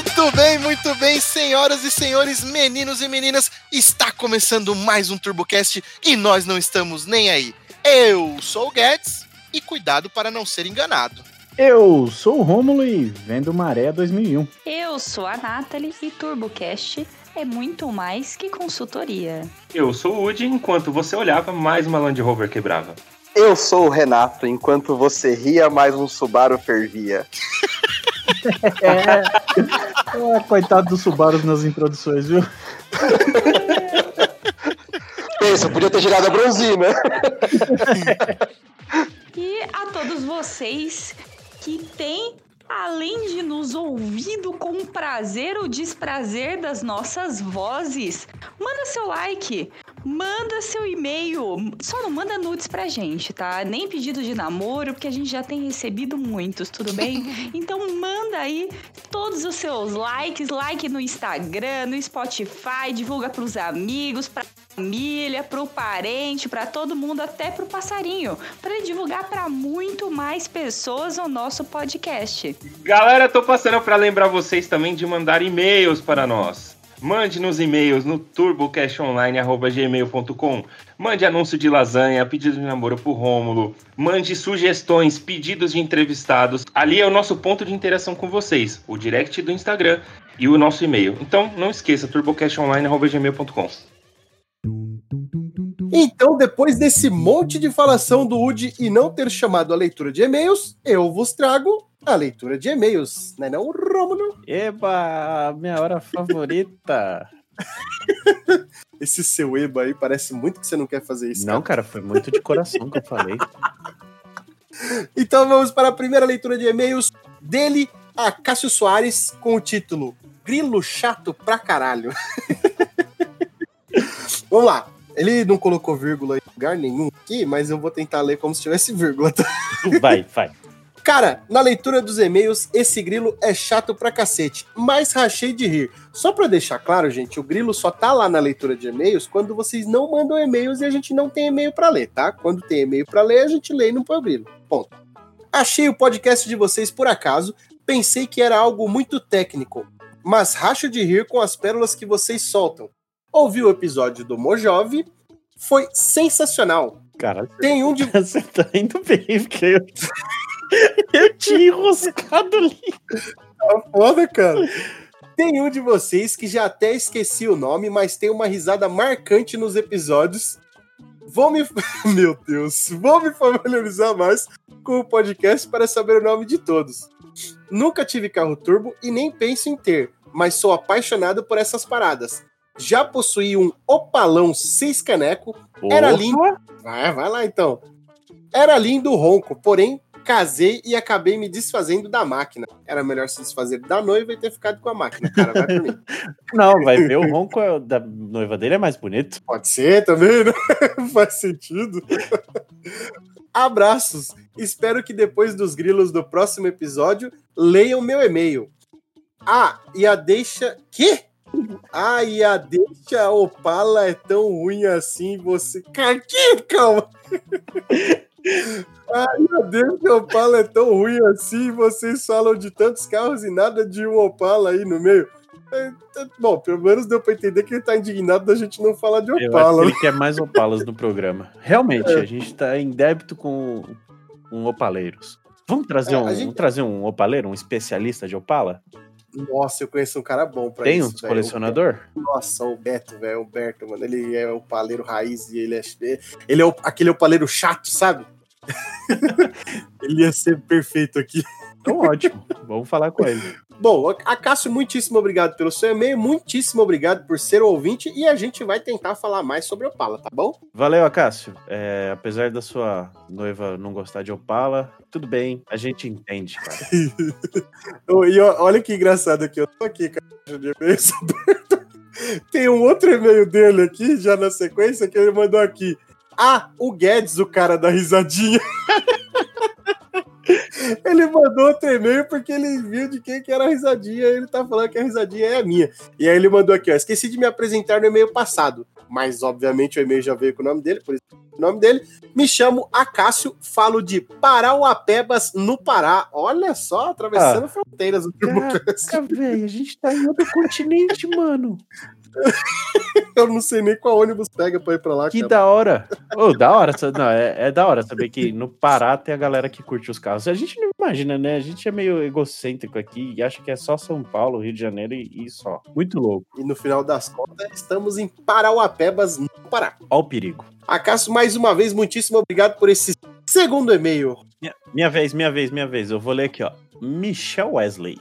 Muito bem, muito bem, senhoras e senhores, meninos e meninas, está começando mais um TurboCast e nós não estamos nem aí. Eu sou o Guedes e cuidado para não ser enganado. Eu sou o Rômulo e vendo Maré 2001. Eu sou a Nathalie e TurboCast é muito mais que consultoria. Eu sou o Woody, enquanto você olhava, mais uma Land Rover quebrava. Eu sou o Renato, enquanto você ria, mais um Subaru fervia. é. é. Coitado dos Subarus nas introduções, viu? Pensa, podia ter girado a bronzina. e a todos vocês que têm além de nos ouvindo com prazer ou desprazer das nossas vozes, manda seu like, manda seu e-mail. Só não manda nudes pra gente, tá? Nem pedido de namoro, porque a gente já tem recebido muitos, tudo bem? Então manda aí todos os seus likes, like no Instagram, no Spotify, divulga pros amigos, pra família, pro parente, para todo mundo, até pro passarinho, para divulgar para muito mais pessoas o nosso podcast. Galera, tô passando para lembrar vocês também de mandar e-mails para nós. Mande nos e-mails no turbocashonline.gmail.com. Mande anúncio de lasanha, pedido de namoro pro Rômulo. Mande sugestões, pedidos de entrevistados. Ali é o nosso ponto de interação com vocês. O direct do Instagram e o nosso e-mail. Então, não esqueça, turbocashonline.gmail.com. Então, depois desse monte de falação do UD e não ter chamado a leitura de e-mails, eu vos trago a leitura de e-mails, né não, Rômulo? Eba, minha hora favorita. Esse seu eba aí parece muito que você não quer fazer isso. Não, cara, foi muito de coração que eu falei. Então vamos para a primeira leitura de e-mails dele, a Cássio Soares, com o título Grilo chato pra caralho. vamos lá. Ele não colocou vírgula em lugar nenhum aqui, mas eu vou tentar ler como se tivesse vírgula. Tá? Vai, vai. Cara, na leitura dos e-mails, esse grilo é chato pra cacete, mas rachei de rir. Só pra deixar claro, gente, o grilo só tá lá na leitura de e-mails quando vocês não mandam e-mails e a gente não tem e-mail para ler, tá? Quando tem e-mail para ler, a gente lê e não põe o grilo. Ponto. Achei o podcast de vocês por acaso, pensei que era algo muito técnico, mas racho de rir com as pérolas que vocês soltam. Ouvi o episódio do Mojove, foi sensacional. Cara, tem um de. Você tá indo bem, porque eu. Eu tinha enroscado ali. Tá foda, cara. Tem um de vocês que já até esqueci o nome, mas tem uma risada marcante nos episódios. Vou me. Meu Deus. Vou me familiarizar mais com o podcast para saber o nome de todos. Nunca tive carro turbo e nem penso em ter, mas sou apaixonado por essas paradas. Já possuí um Opalão 6 caneco. Era lindo. Vai, vai lá então. Era lindo o ronco, porém casei e acabei me desfazendo da máquina. Era melhor se desfazer da noiva e ter ficado com a máquina, cara. Vai por mim. Não, vai ver, o ronco é da noiva dele é mais bonito. Pode ser também, né? Faz sentido. Abraços. Espero que depois dos grilos do próximo episódio leiam meu e-mail. Ah, e a deixa. Que? E a deixa Opala é tão ruim assim, você. Que? Calma. Ai, meu Deus, Opala é tão ruim assim, vocês falam de tantos carros e nada de um Opala aí no meio. É, é, bom, pelo menos deu pra entender que ele tá indignado da gente não falar de Opala. Eu ele quer mais Opalas no programa. Realmente, é. a gente tá em débito com um Opaleiros. Vamos trazer, é, um, gente... vamos trazer um Opaleiro, um especialista de Opala? Nossa, eu conheço um cara bom pra Tem isso. Tem um colecionador? Nossa, o Beto, velho. O Berto, mano. Ele é o paleiro raiz e ele é. Ele é o, aquele opaleiro chato, sabe? ele ia ser perfeito aqui. Então, ótimo. Vamos falar com ele. Bom, a Cássio, muitíssimo obrigado pelo seu e-mail, muitíssimo obrigado por ser ouvinte e a gente vai tentar falar mais sobre Opala, tá bom? Valeu, Acácio. É, apesar da sua noiva não gostar de Opala, tudo bem, a gente entende, cara. e olha que engraçado aqui, eu tô aqui com a de aberto. Tem um outro e-mail dele aqui, já na sequência, que ele mandou aqui. Ah, o Guedes, o cara da risadinha. Ele mandou outro e-mail porque ele viu de quem que era a risadinha e ele tá falando que a risadinha é a minha. E aí ele mandou aqui, ó, esqueci de me apresentar no e-mail passado, mas obviamente o e-mail já veio com o nome dele, por isso o nome dele. Me chamo Acácio, falo de Parauapebas, no Pará. Olha só, atravessando Ah. fronteiras. Caraca, velho, a gente tá em outro continente, mano. Eu não sei nem qual ônibus pega pra ir pra lá, Que cara. da hora. Ô, da hora. Não, é, é da hora saber que no Pará tem a galera que curte os carros. A gente não imagina, né? A gente é meio egocêntrico aqui e acha que é só São Paulo, Rio de Janeiro e, e só. Muito louco. E no final das contas, estamos em Parauapebas, no Pará. Ó o perigo. Acácio, mais uma vez, muitíssimo obrigado por esse segundo e-mail. Minha, minha vez, minha vez, minha vez. Eu vou ler aqui, ó. Michel Wesley.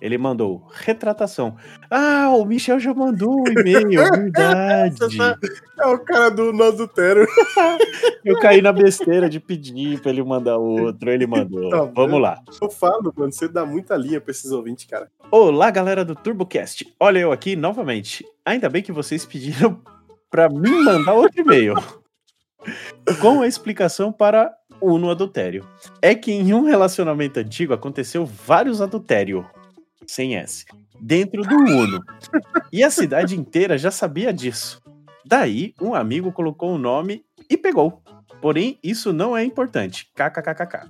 Ele mandou retratação. Ah, o Michel já mandou o e-mail, verdade. É o cara do No Adultério. Eu caí na besteira de pedir pra ele mandar outro, ele mandou. Tá. Vamos lá. Eu falo, mano, você dá muita linha pra esses ouvintes, cara. Olá, galera do TurboCast. Olha eu aqui novamente. Ainda bem que vocês pediram pra mim mandar outro e-mail. Com a explicação para o no adultério. É que em um relacionamento antigo aconteceu vários adultérios, sem S, dentro do Uno. E a cidade inteira já sabia disso. Daí, um amigo colocou o nome e pegou. Porém, isso não é importante. KKKKK.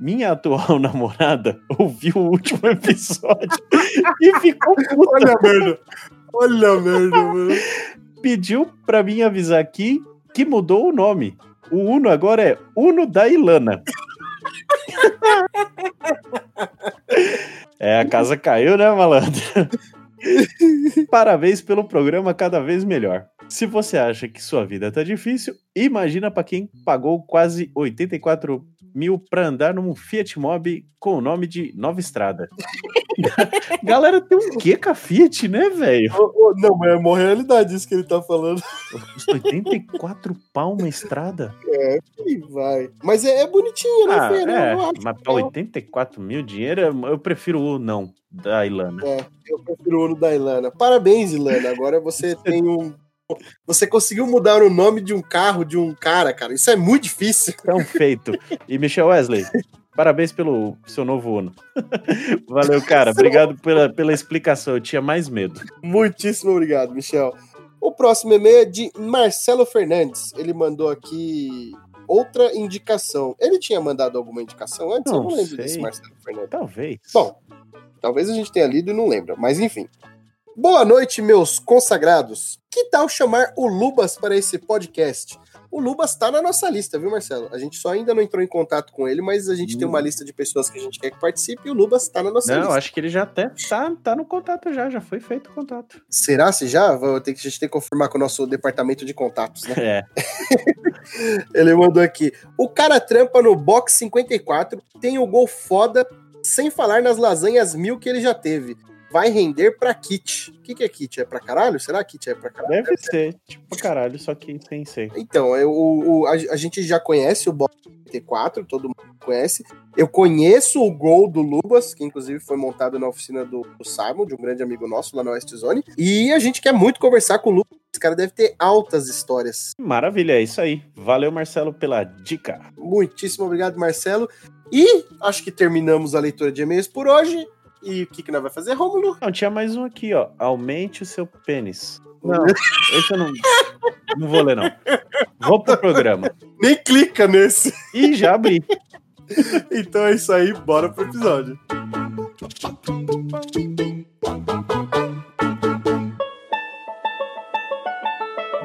Minha atual namorada ouviu o último episódio e ficou puta. Olha a merda. Olha a merda, mano. Pediu pra mim avisar aqui que mudou o nome. O Uno agora é Uno da Ilana. É, a casa caiu, né, malandro? Parabéns pelo programa cada vez melhor. Se você acha que sua vida tá difícil, imagina pra quem pagou quase 84 mil pra andar num Fiat Mobi com o nome de Nova Estrada. Galera, tem um quê com a Fiat, né, velho? Não, mas é uma realidade isso que ele tá falando. Custa 84 pau uma estrada? Ih, vai. Mas é, é bonitinho, né, Ah, filho? é, Eu acho mas pra 84 mil dinheiro, eu prefiro o não da Ilana. É, eu prefiro o da Ilana. Parabéns, Ilana. Agora você tem um. Você conseguiu mudar o nome de um carro de um cara, cara. Isso é muito difícil. Então feito. E Michel Wesley, parabéns pelo seu novo Uno. Valeu, cara. Obrigado pela, pela explicação. Eu tinha mais medo. Muitíssimo obrigado, Michel. O próximo e-mail é de Marcelo Fernandes. Ele mandou aqui outra indicação. Ele tinha mandado alguma indicação antes? Eu Não não lembro sei. desse Marcelo Fernandes. Talvez. Bom, talvez a gente tenha lido e não lembra, mas enfim. Boa noite, meus consagrados. Que tal chamar o Lubas para esse podcast? O Lubas tá na nossa lista, viu, Marcelo? A gente só ainda não entrou em contato com ele, mas a gente tem uma lista de pessoas que a gente quer que participe e o Lubas tá na nossa Não, lista. acho que ele já até tá, tá no contato já, já foi feito o contato. Será se já? Vou ter que, a gente tem que confirmar com o nosso departamento de contatos, né? É. Ele mandou aqui. O cara trampa no box 54, tem o gol foda, sem falar nas lasanhas mil que ele já teve. Vai render pra kit. O que, que é kit? É pra caralho? Será que kit é pra caralho? Deve ser, tipo, caralho, só que sem ser. Então, eu, o, a, a gente já conhece o box 54, todo mundo conhece. Eu conheço o gol do Lubas, que inclusive foi montado na oficina do, do Simon, de um grande amigo nosso lá na West Zone. E a gente quer muito conversar com o Lubas. Esse cara deve ter altas histórias. Maravilha, é isso aí. Valeu, Marcelo, pela dica. Muitíssimo obrigado, Marcelo. E acho que terminamos a leitura de e-mails por hoje. E o que, que nós vai fazer, Rômulo? Não, tinha mais um aqui, ó. Aumente o seu pênis. Não, esse eu não. Não vou ler, não. Vou pro programa. Nem clica nesse. E já abri. Então é isso aí, bora pro episódio.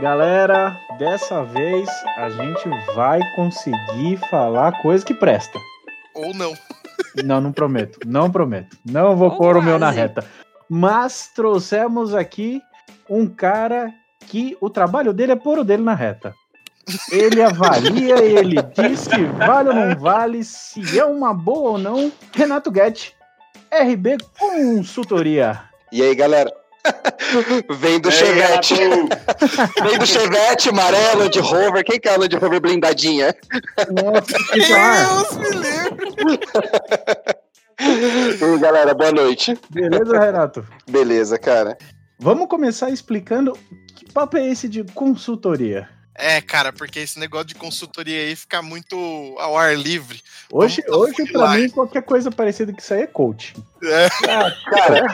Galera, dessa vez a gente vai conseguir falar coisa que presta. Ou não. Não, não prometo. Não prometo. Não vou Ou pôr o meu na quase. reta. Mas trouxemos aqui um cara que o trabalho dele é pôr o dele na reta. Ele avalia, ele diz se vale ou não vale, se é uma boa ou não. Renato Guedes, RB Consultoria. E aí, galera? Vem do Ei, Chevette. Renato! Vem do Chevette amarelo de Rover. Quem que é a Land Rover blindadinha? Nossa, que. Deus me livre! Oi, galera, boa noite. Beleza, Renato? Beleza, cara. Vamos começar explicando que papo é esse de consultoria. É, cara, porque esse negócio de consultoria aí fica muito ao ar livre. Hoje, Vamos hoje pra mim, qualquer coisa parecida que isso aí é coach. É. Ah, cara,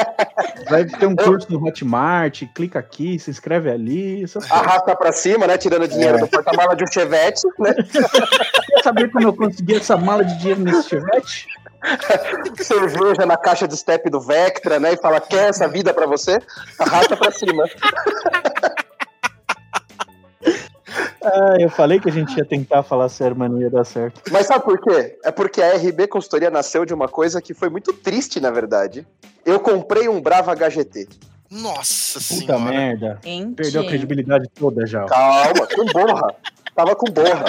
Vai ter um curso no Hotmart, clica aqui, se inscreve ali. Arrasta pra cima, né? Tirando dinheiro do porta-mala de um chevette, né? Quer saber como eu consegui essa mala de dinheiro nesse chevette? Cerveja na caixa de step do Vectra, né? E fala, quer essa vida pra você? Arrasta pra cima. Ah, eu falei que a gente ia tentar falar sério, mas não ia dar certo. Mas sabe por quê? É porque a RB Consultoria nasceu de uma coisa que foi muito triste, na verdade. Eu comprei um Brava HGT. Nossa Puta senhora. merda. Gente. Perdeu a credibilidade toda já. Calma, com borra. Tava com borra.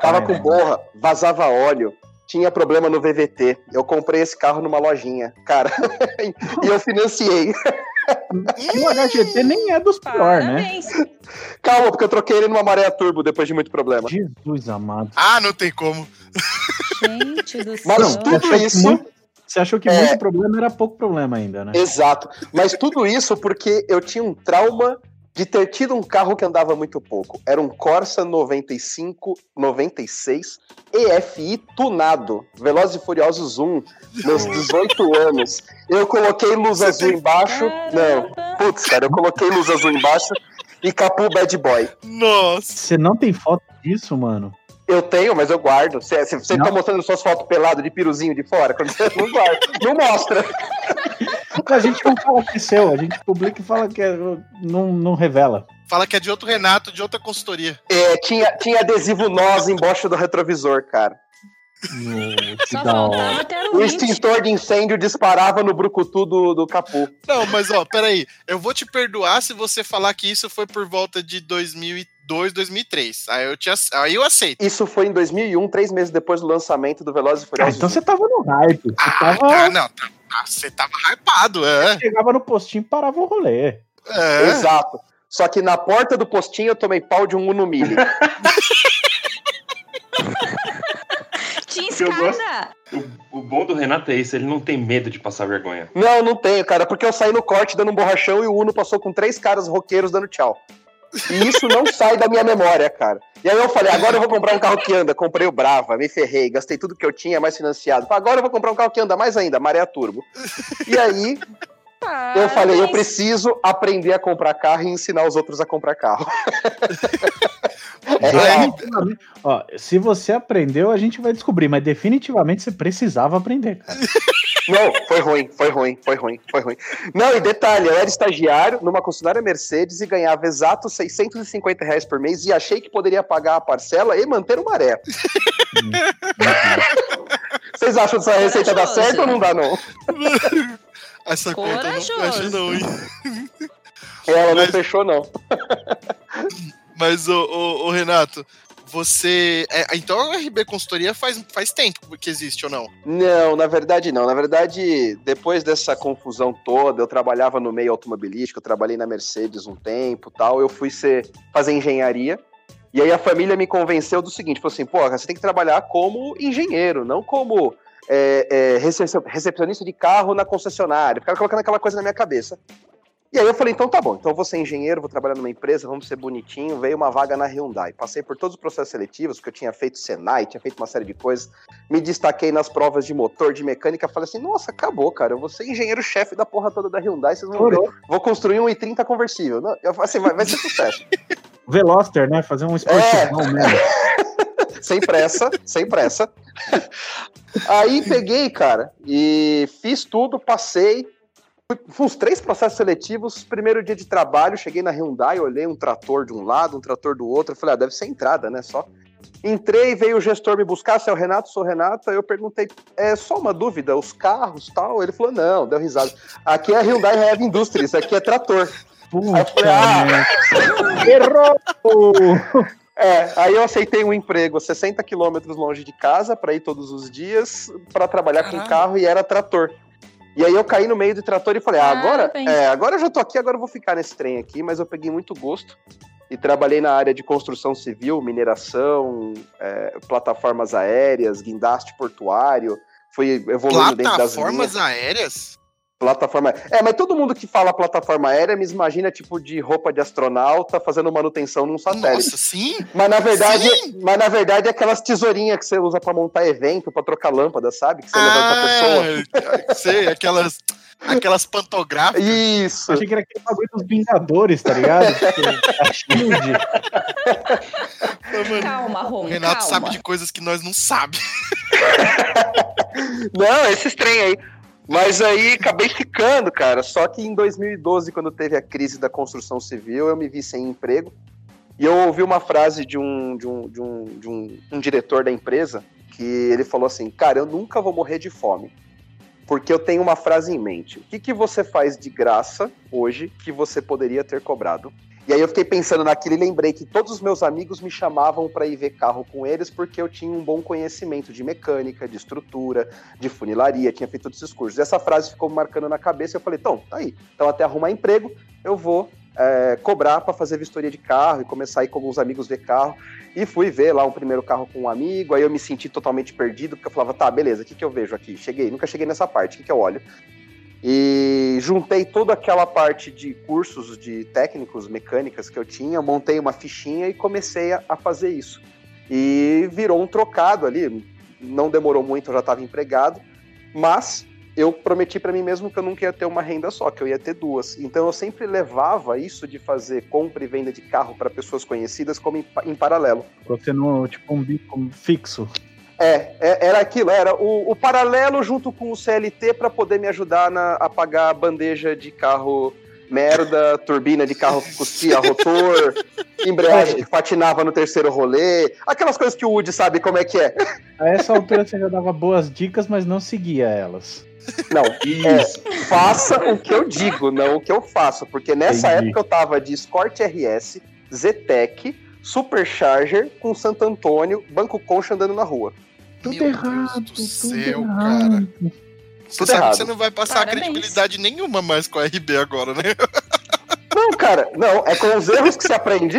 Tava com borra, vazava óleo, tinha problema no VVT. Eu comprei esse carro numa lojinha, cara. e eu financiei. E o HGT nem é dos piores, né? Calma, porque eu troquei ele numa maré turbo depois de muito problema. Jesus amado. Ah, não tem como. Gente do céu. Mas Você tudo achou que isso- muito- Você achou que É. muito problema era pouco problema ainda, né? Exato. Mas tudo isso porque eu tinha um trauma de ter tido um carro que andava muito pouco. Era um Corsa 95, 96 EFI tunado. Velozes e Furiosos 1, meus 18 anos. Eu coloquei luz azul embaixo. Não. Putz, cara, eu coloquei luz azul embaixo e capu bad boy. Nossa. Você não tem foto disso, mano? Eu tenho, mas eu guardo. Você, você, você tá mostrando suas fotos pelado de piruzinho de fora? Quando você não guarda. Não mostra. A gente não fala que é seu, a gente publica e fala que é, não, não revela. Fala que é de outro Renato, de outra consultoria. É, tinha, tinha adesivo nós embaixo do retrovisor, cara. Ter O extintor de incêndio disparava no brucutu do, do capu. Não, mas ó, peraí. Eu vou te perdoar se você falar que isso foi por volta de 2002, 2003. Aí eu, te, ace- aí eu aceito. Isso foi em 2001, três meses depois do lançamento do Velozes e Ah, Furiosos. então você tava no hype. Você Ah, tava, tá, não. tá- tá, Você tava hypado, é. chegava no postinho e parava o rolê. é. Exato. Só que na porta do postinho eu tomei pau de um Uno Mille. Tinha Eu gosto. escada. O, o bom do Renato é isso, ele não tem medo de passar vergonha. Não, não tenho, cara, porque eu saí no corte dando um borrachão e o Uno passou com três caras roqueiros dando tchau. E isso não sai da minha memória, cara. E aí eu falei, agora eu vou comprar um carro que anda. Comprei o Brava, me ferrei, gastei tudo que eu tinha, mais financiado. Agora eu vou comprar um carro que anda mais ainda, maré turbo. E aí eu falei, eu Parabéns. preciso aprender a comprar carro e ensinar os outros a comprar carro. É. Definitivamente. Ó, se você aprendeu, a gente vai descobrir, mas definitivamente você precisava aprender, cara. Não, foi ruim, foi ruim, foi ruim, foi ruim. Não, e detalhe, eu era estagiário numa concessionária Mercedes e ganhava exato 650 reais por mês e achei que poderia pagar a parcela e manter o maré. Vocês acham que essa receita dá certo ou não dá, não? Essa conta eu não fecha, não, hein? Ela não Mas- fechou, não. Mas, ô, ô, ô, Renato, você. é, então a RB Consultoria faz, faz tempo que existe ou não? Não, na verdade não. Na verdade, depois dessa confusão toda, eu trabalhava no meio automobilístico, eu trabalhei na Mercedes um tempo tal, eu fui ser, fazer engenharia. E aí a família me convenceu do seguinte, falou assim, pô, você tem que trabalhar como engenheiro, não como é, é, recep- recepcionista de carro na concessionária. Ficaram colocando aquela coisa na minha cabeça. E aí eu falei, então tá bom, então eu vou ser engenheiro, vou trabalhar numa empresa, vamos ser bonitinho. Veio uma vaga na Hyundai. Passei por todos os processos seletivos, porque eu tinha feito Senai, tinha feito uma série de coisas. Me destaquei nas provas de motor, de mecânica. Falei assim, nossa, acabou, cara. Eu vou ser engenheiro-chefe da porra toda da Hyundai. Vocês vão ver. Vou construir um i30 conversível. Eu, assim, vai, vai ser sucesso. Veloster, né? Fazer um esportivão mesmo. sem pressa, sem pressa. Aí peguei, cara, e fiz tudo, passei. Fui- Fui uns três processos seletivos. Primeiro dia de trabalho, cheguei na Hyundai, olhei um trator de um lado, um trator do outro. Falei, ah, deve ser entrada, né? Só. Entrei, veio o gestor me buscar, se é o Renato, sou o Renato. Aí eu perguntei, é só uma dúvida, os carros tal? Ele falou, não, deu risada. Aqui é a Hyundai Heavy Industries, aqui é trator. Aí eu falei, ah. Errou! É, aí eu aceitei um emprego a 60 quilômetros longe de casa para ir todos os dias para trabalhar com Caralho. carro e era trator. E aí eu caí no meio do trator e falei, ah, agora, Parabéns. é, agora eu já tô aqui, agora eu vou ficar nesse trem aqui, mas eu peguei muito gosto e trabalhei na área de construção civil, mineração, é, plataformas aéreas, guindaste portuário, fui evoluindo dentro das Plataformas aéreas? Plataforma. É, mas todo mundo que fala plataforma aérea me imagina tipo de roupa de astronauta fazendo manutenção num satélite. Nossa, sim? Mas na verdade, Sim. mas na verdade é aquelas tesourinhas que você usa pra montar evento, pra trocar lâmpada, sabe? Que você levanta a pessoa. Ah, sei, aquelas, aquelas pantográficas. Isso. Achei que era aquele bagulho dos Vingadores, tá ligado? Tipo, a Shield. Calma, O Rom, Renato calma. sabe de coisas que nós não sabemos. Não, esses trem aí. Mas aí acabei ficando, cara. Só que em 2012, quando teve a crise da construção civil, eu me vi sem emprego. E eu ouvi uma frase de um, de um, de um, de um, um diretor da empresa que ele falou assim: Cara, eu nunca vou morrer de fome. Porque eu tenho uma frase em mente. O que, que você faz de graça hoje que você poderia ter cobrado? E aí eu fiquei pensando naquilo e lembrei que todos os meus amigos me chamavam para ir ver carro com eles porque eu tinha um bom conhecimento de mecânica, de estrutura, de funilaria, tinha feito todos esses cursos. E essa frase ficou me marcando na cabeça e eu falei, então, tá aí. Então até arrumar emprego, eu vou é, cobrar para fazer vistoria de carro e começar a ir com alguns amigos ver carro. E fui ver lá um primeiro carro com um amigo, aí eu me senti totalmente perdido, porque eu falava, tá, beleza, o que, que eu vejo aqui? Cheguei, nunca cheguei nessa parte, o que, que eu olho? E juntei toda aquela parte de cursos de técnicos, mecânicas que eu tinha, montei uma fichinha e comecei a, a fazer isso. E virou um trocado ali, não demorou muito, eu já estava empregado, mas eu prometi para mim mesmo que eu nunca ia ter uma renda só, que eu ia ter duas. Então eu sempre levava isso de fazer compra e venda de carro para pessoas conhecidas como em, em paralelo. Você no, tipo, um bico fixo. É, é- era aquilo, era o, o paralelo junto com o CLT para poder me ajudar na- a pagar a bandeja de carro merda, turbina de carro que cuspia rotor, embreagem que patinava no terceiro rolê, aquelas coisas que o Woody sabe como é que é. A essa altura você já dava boas dicas, mas não seguia elas. Não, Isso. faça o que eu digo, não o que eu faço, porque nessa Entendi. época eu tava de Escort RS, Zetec, Supercharger com Santo Antônio, Banco Concha andando na rua. Tudo Meu errado, Deus do tudo céu, errado. cara. Você Tudo sabe errado. que você não vai passar Parabéns. credibilidade nenhuma mais com a RB agora, né? Não, cara, não, é com os erros que se aprende.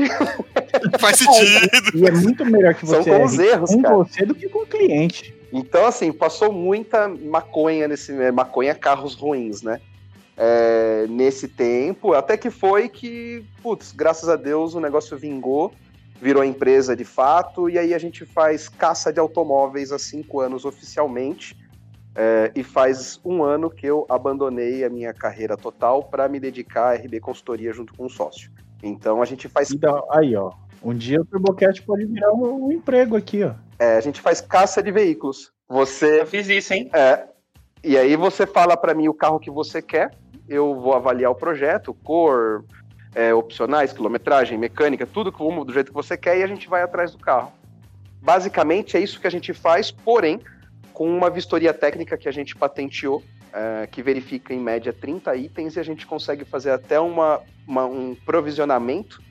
Faz sentido. E é muito melhor que São você com os erros, com cara. você do que com o cliente. Então, assim, passou muita maconha nesse. é, Maconha carros ruins, né? É, nesse tempo, até que foi que, putz, graças a Deus o negócio vingou, virou empresa de fato, e aí a gente faz caça de automóveis há cinco anos oficialmente. é, e faz um ano que eu abandonei a minha carreira total para me dedicar à RB Consultoria junto com um sócio. Então a gente faz Então, aí, ó. Um dia o TurboCast pode virar um, um emprego aqui, ó. É, a gente faz caça de veículos. Você Eu fiz isso, hein? É. E aí você fala para mim o carro que você quer, eu vou avaliar o projeto, cor, é, opcionais, quilometragem, mecânica, tudo como do jeito que você quer e a gente vai atrás do carro. Basicamente é isso que a gente faz, porém com uma vistoria técnica que a gente patenteou, é, que verifica em média 30 itens e a gente consegue fazer até uma, uma- um provisionamento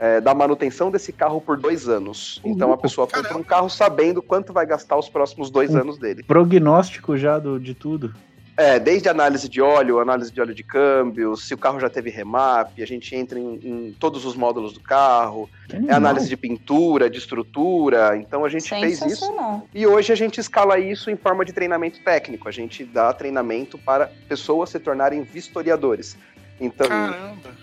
é, da manutenção desse carro por dois anos. Então a pessoa compra um carro sabendo quanto vai gastar os próximos dois Um anos dele. Prognóstico já do, de tudo. É, desde análise de óleo, análise de óleo de câmbio, se o carro já teve remap, a gente entra em, em todos os módulos do carro, é análise de pintura, de estrutura, então a gente fez isso. E hoje a gente escala isso em forma de treinamento técnico, a gente dá treinamento para pessoas se tornarem vistoriadores. Então, Caramba.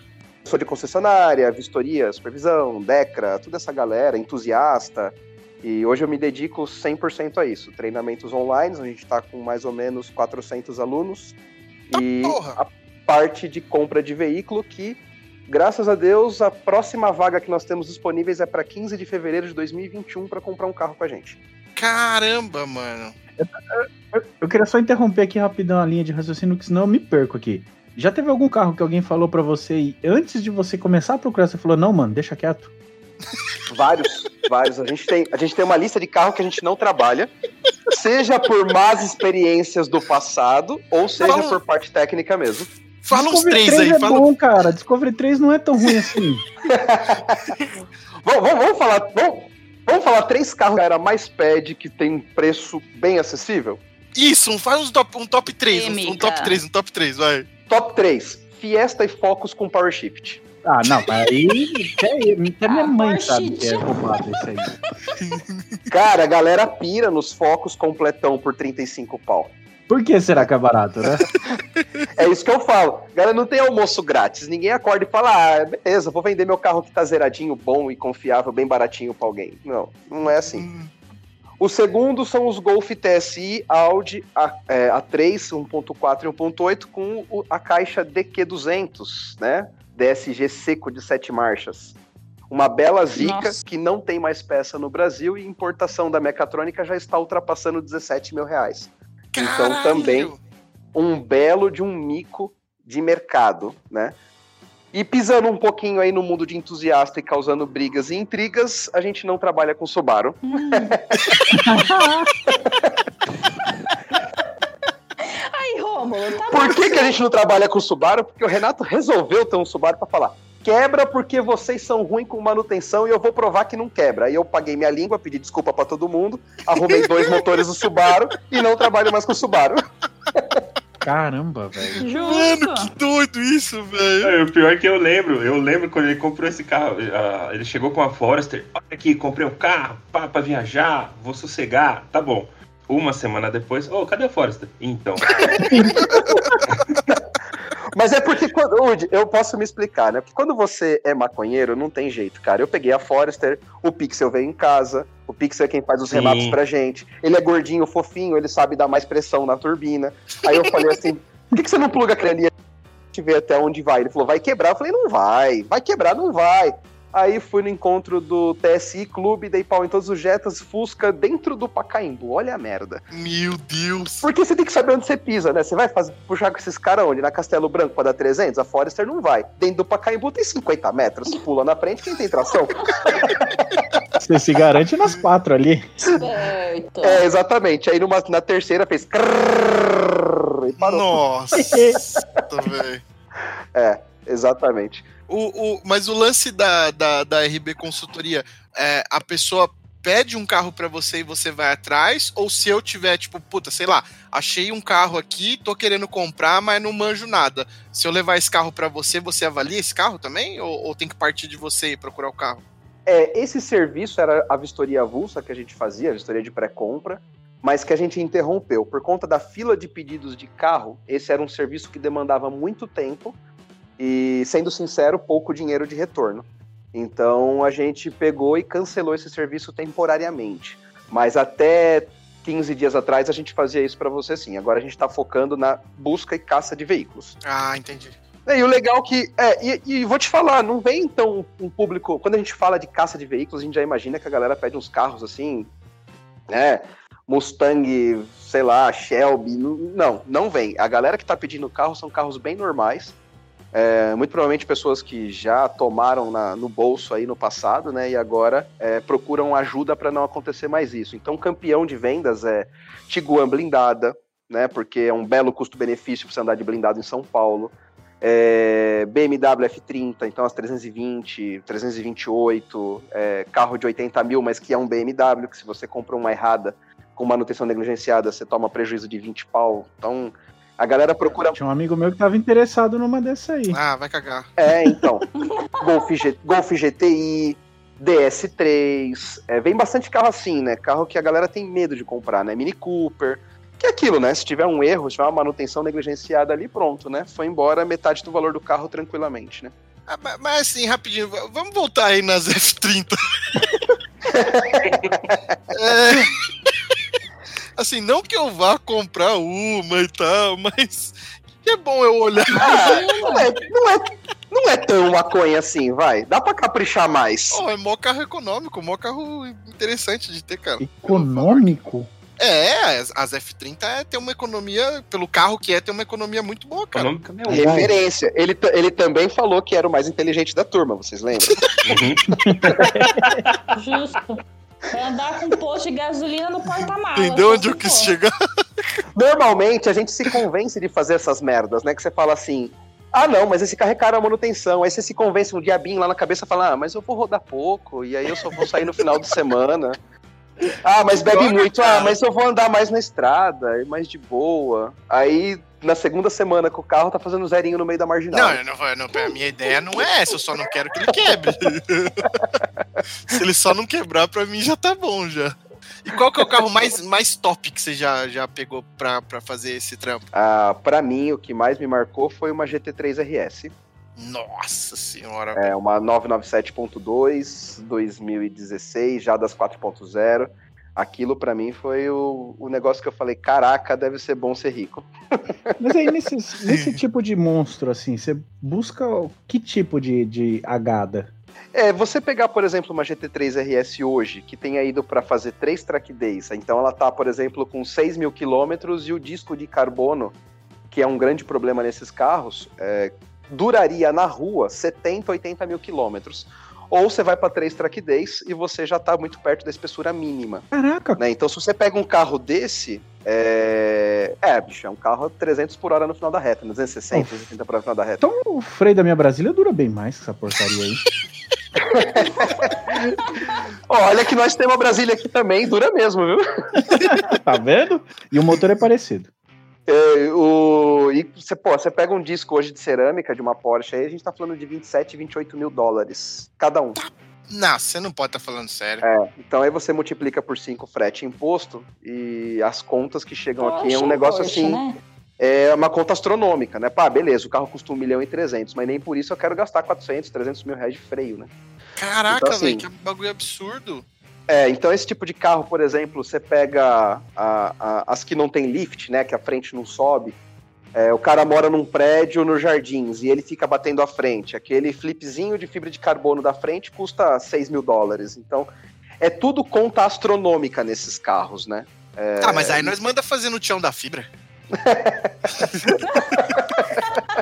Sou de concessionária, vistoria, supervisão, DECRA, toda essa galera, entusiasta. E hoje eu me dedico 100% a isso. Treinamentos online, a gente está com mais ou menos 400 alunos. E porra. a parte de compra de veículo que, graças a Deus, a próxima vaga que nós temos disponíveis é para 15 de fevereiro de 2021 para comprar um carro com a gente. Caramba, mano. Eu queria só interromper aqui rapidão a linha de raciocínio, que senão eu me perco aqui. Já teve algum carro que alguém falou pra você e antes de você começar a procurar, você falou, não, mano, deixa quieto. Vários, vários. A gente, tem, a gente tem uma lista de carro que a gente não trabalha, seja por más experiências do passado, ou seja Fala- por parte técnica mesmo. Fala uns Discovery três aí. é Fala... bom, cara. Discovery 3 não é tão ruim assim. Vamos, vamos- vamos falar. Vamos, vamos falar três carros que era mais pede que tem um preço bem acessível? Isso, faz um top, um top 3. Um, um top 3, um top 3, vai. Top 3. Fiesta e Focus com Power Shift. Ah, não, mas aí até, até minha Ah, mãe sabe que é roubado isso aí. Cara, a galera pira nos Focus completão por 35 pau. Por que será que é barato, né? É isso que eu falo. Galera, não tem almoço grátis. Ninguém acorda e fala, ah, beleza, vou vender meu carro que tá zeradinho, bom e confiável, bem baratinho pra alguém. Não, não é assim. Hum, O segundo são os Golf TSI Audi A, é, A3, 1.4 e 1.8 com o- a caixa DQ200, né? DSG seco de sete marchas. Uma bela zica Nossa. que não tem mais peça no Brasil e importação da mecatrônica já está ultrapassando 17 mil reais. Então caralho. também um belo de um mico de mercado, né? E pisando um pouquinho aí no mundo de entusiasta e causando brigas e intrigas, a gente não trabalha com Subaru. Aí, Rômulo, tá Por que, que a gente não trabalha com Subaru? Porque o Renato resolveu ter um Subaru pra falar. Quebra porque vocês são ruins com manutenção e eu vou provar que não quebra. Aí eu paguei minha língua, pedi desculpa pra todo mundo, arrumei dois motores do Subaru e não trabalho mais com Subaru. Caramba, velho. Mano, que doido isso, velho. É, o pior é que eu lembro, eu lembro quando ele comprou esse carro, ah, ele chegou com a Forester, olha aqui, comprei um carro, pá, pra viajar, vou sossegar, tá bom. Uma semana depois, ô, cadê a Forester? Então, Mas é porque quando. Eu posso me explicar, né? Porque quando você é maconheiro, não tem jeito, cara. Eu peguei a Forester, o Pixel veio em casa, o Pixel é quem faz os Sim. remates pra gente. Ele é gordinho, fofinho, ele sabe dar mais pressão na turbina. Aí eu falei assim: por que, que você não pluga a gente vê até onde vai? Ele falou, vai quebrar. Eu falei, não vai, vai quebrar, não vai. Aí fui no encontro do TSI Clube, dei pau em todos os Jetas, Fusca dentro do Pacaembu. Olha a merda. Meu Deus. Porque você tem que saber onde você pisa, né? Você vai fazer, puxar com esses caras onde? Na Castelo Branco pra dar 300? A Forester não vai. Dentro do Pacaembu tem 50 metros. Pula na frente, quem tem tração? Você se garante nas quatro ali. Certo. É, exatamente. Aí numa, na terceira fez... E parou. Nossa, velho. É, exatamente. O, o, mas o lance da, da, da RB Consultoria, é, a pessoa pede um carro pra você e você vai atrás, ou se eu tiver, tipo, puta, sei lá, achei um carro aqui, tô querendo comprar, mas não manjo nada. Se eu levar esse carro pra você, você avalia esse carro também? Ou, ou tem que partir de você e procurar o carro? É, esse serviço era a vistoria avulsa que a gente fazia, a vistoria de pré-compra, mas que a gente interrompeu. Por conta da fila de pedidos de carro, esse era um serviço que demandava muito tempo e, sendo sincero, pouco dinheiro de retorno. Então a gente pegou e cancelou esse serviço temporariamente. Mas até 15 dias atrás a gente fazia isso para você sim. Agora a gente está focando na busca e caça de veículos. Ah, entendi. É, e o legal que. É, e, e vou te falar, não vem então um público. Quando a gente fala de caça de veículos, a gente já imagina que a galera pede uns carros assim, né? Mustang, sei lá, Shelby. Não, não vem. A galera que tá pedindo carro são carros bem normais. É, muito provavelmente pessoas que já tomaram na- no bolso aí no passado, né? E agora é, procuram ajuda para não acontecer mais isso. Então, campeão de vendas é Tiguan blindada, né? Porque é um belo custo-benefício para você andar de blindado em São Paulo é, BMW F30, então as 320, 328, é, carro de 80 mil, mas que é um BMW, que se você compra uma errada com manutenção negligenciada, você toma prejuízo de 20 pau. Então, a galera procura. Tinha um amigo meu que tava interessado numa dessa aí. Ah, vai cagar. É, então. Golf, G- Golf GTI, DS3. é, vem bastante carro assim, né? Carro que a galera tem medo de comprar, né? Mini Cooper. Que é aquilo, né? Se tiver um erro, se tiver uma manutenção negligenciada ali, pronto, né? Foi embora metade do valor do carro tranquilamente, né? Ah, ma- mas assim, rapidinho, vamos voltar aí nas F30. É, assim, não que eu vá comprar uma e tal, mas que é bom eu olhar. Ah, não, é, não, é, não é tão maconha assim, vai. Dá pra caprichar mais. Pô, é mó carro econômico, mó carro interessante de ter, cara. Econômico? É, as, as F30 é, tem uma economia, pelo carro que é, tem uma economia muito boa, cara. econômica meu. Referência. Ele, ele também falou que era o mais inteligente da turma, vocês lembram? Uhum. Justo. Pra andar com posto de gasolina no porta-malas. Entendeu só onde eu quis for. chegar? Normalmente a gente se convence de fazer essas merdas, né? Que você fala assim. Ah, não, mas esse carro é caro a manutenção. Aí você se convence um diabinho lá na cabeça e fala, ah, mas eu vou rodar pouco, e aí eu só vou sair no final de semana. Ah, mas bebe muito. cara. Ah, mas eu vou andar mais na estrada, é mais de boa. Aí, na segunda semana que o carro tá fazendo zerinho no meio da marginal. Não, eu não, vou- não, a minha ideia não é essa, eu só não quero que ele quebre. Se ele só não quebrar, pra mim já tá bom já. E qual que é o carro mais, mais top que você já, já pegou pra, pra fazer esse trampo? Ah, para mim, o que mais me marcou foi uma GT3 RS. Nossa senhora. É uma 997.2, 2016, já das 4.0. Aquilo pra mim foi o, o negócio que eu falei, caraca, deve ser bom ser rico. Mas aí, nesse, nesse tipo de monstro, assim, você busca o- que tipo de, de agada? É, você pegar, por exemplo, uma GT3 RS hoje, que tenha ido para fazer três track days, então ela tá, por exemplo, com 6 mil quilômetros e o disco de carbono, que é um grande problema nesses carros, é, duraria na rua 70, 80 mil quilômetros. Ou você vai para três track days e você já tá muito perto da espessura mínima. Caraca, né? Então, se você pega um carro desse, é... é, bicho, é um carro a 300 por hora no final da reta, né? 260, 280 por hora no final da reta. então o freio da minha Brasília dura bem mais que essa porcaria aí. Olha que nós temos a Brasília aqui também, dura mesmo, viu? tá vendo? E o motor é parecido. É, o... E você, pô, você pega um disco hoje de cerâmica de uma Porsche aí, a gente tá falando de 27, 28 mil dólares cada um. Não, você não pode estar falando sério. É, então aí você multiplica por 5 frete e imposto e as contas que chegam aqui é Poxa, um negócio Porsche, assim, né? é uma conta astronômica, né? Pá, beleza, o carro custa 1 milhão e 300, mas nem por isso eu quero gastar 400, 300 mil reais de freio, né? Caraca, Então, assim, velho, que bagulho absurdo. É, então esse tipo de carro, por exemplo, você pega a- a- as que não tem lift, né? Que a frente não sobe. É, o cara mora num prédio nos jardins e ele fica batendo a frente. Aquele flipzinho de fibra de carbono da frente custa 6 mil dólares. Então, é tudo conta astronômica nesses carros, né? É, Tá, mas aí nós manda fazer no chão da fibra.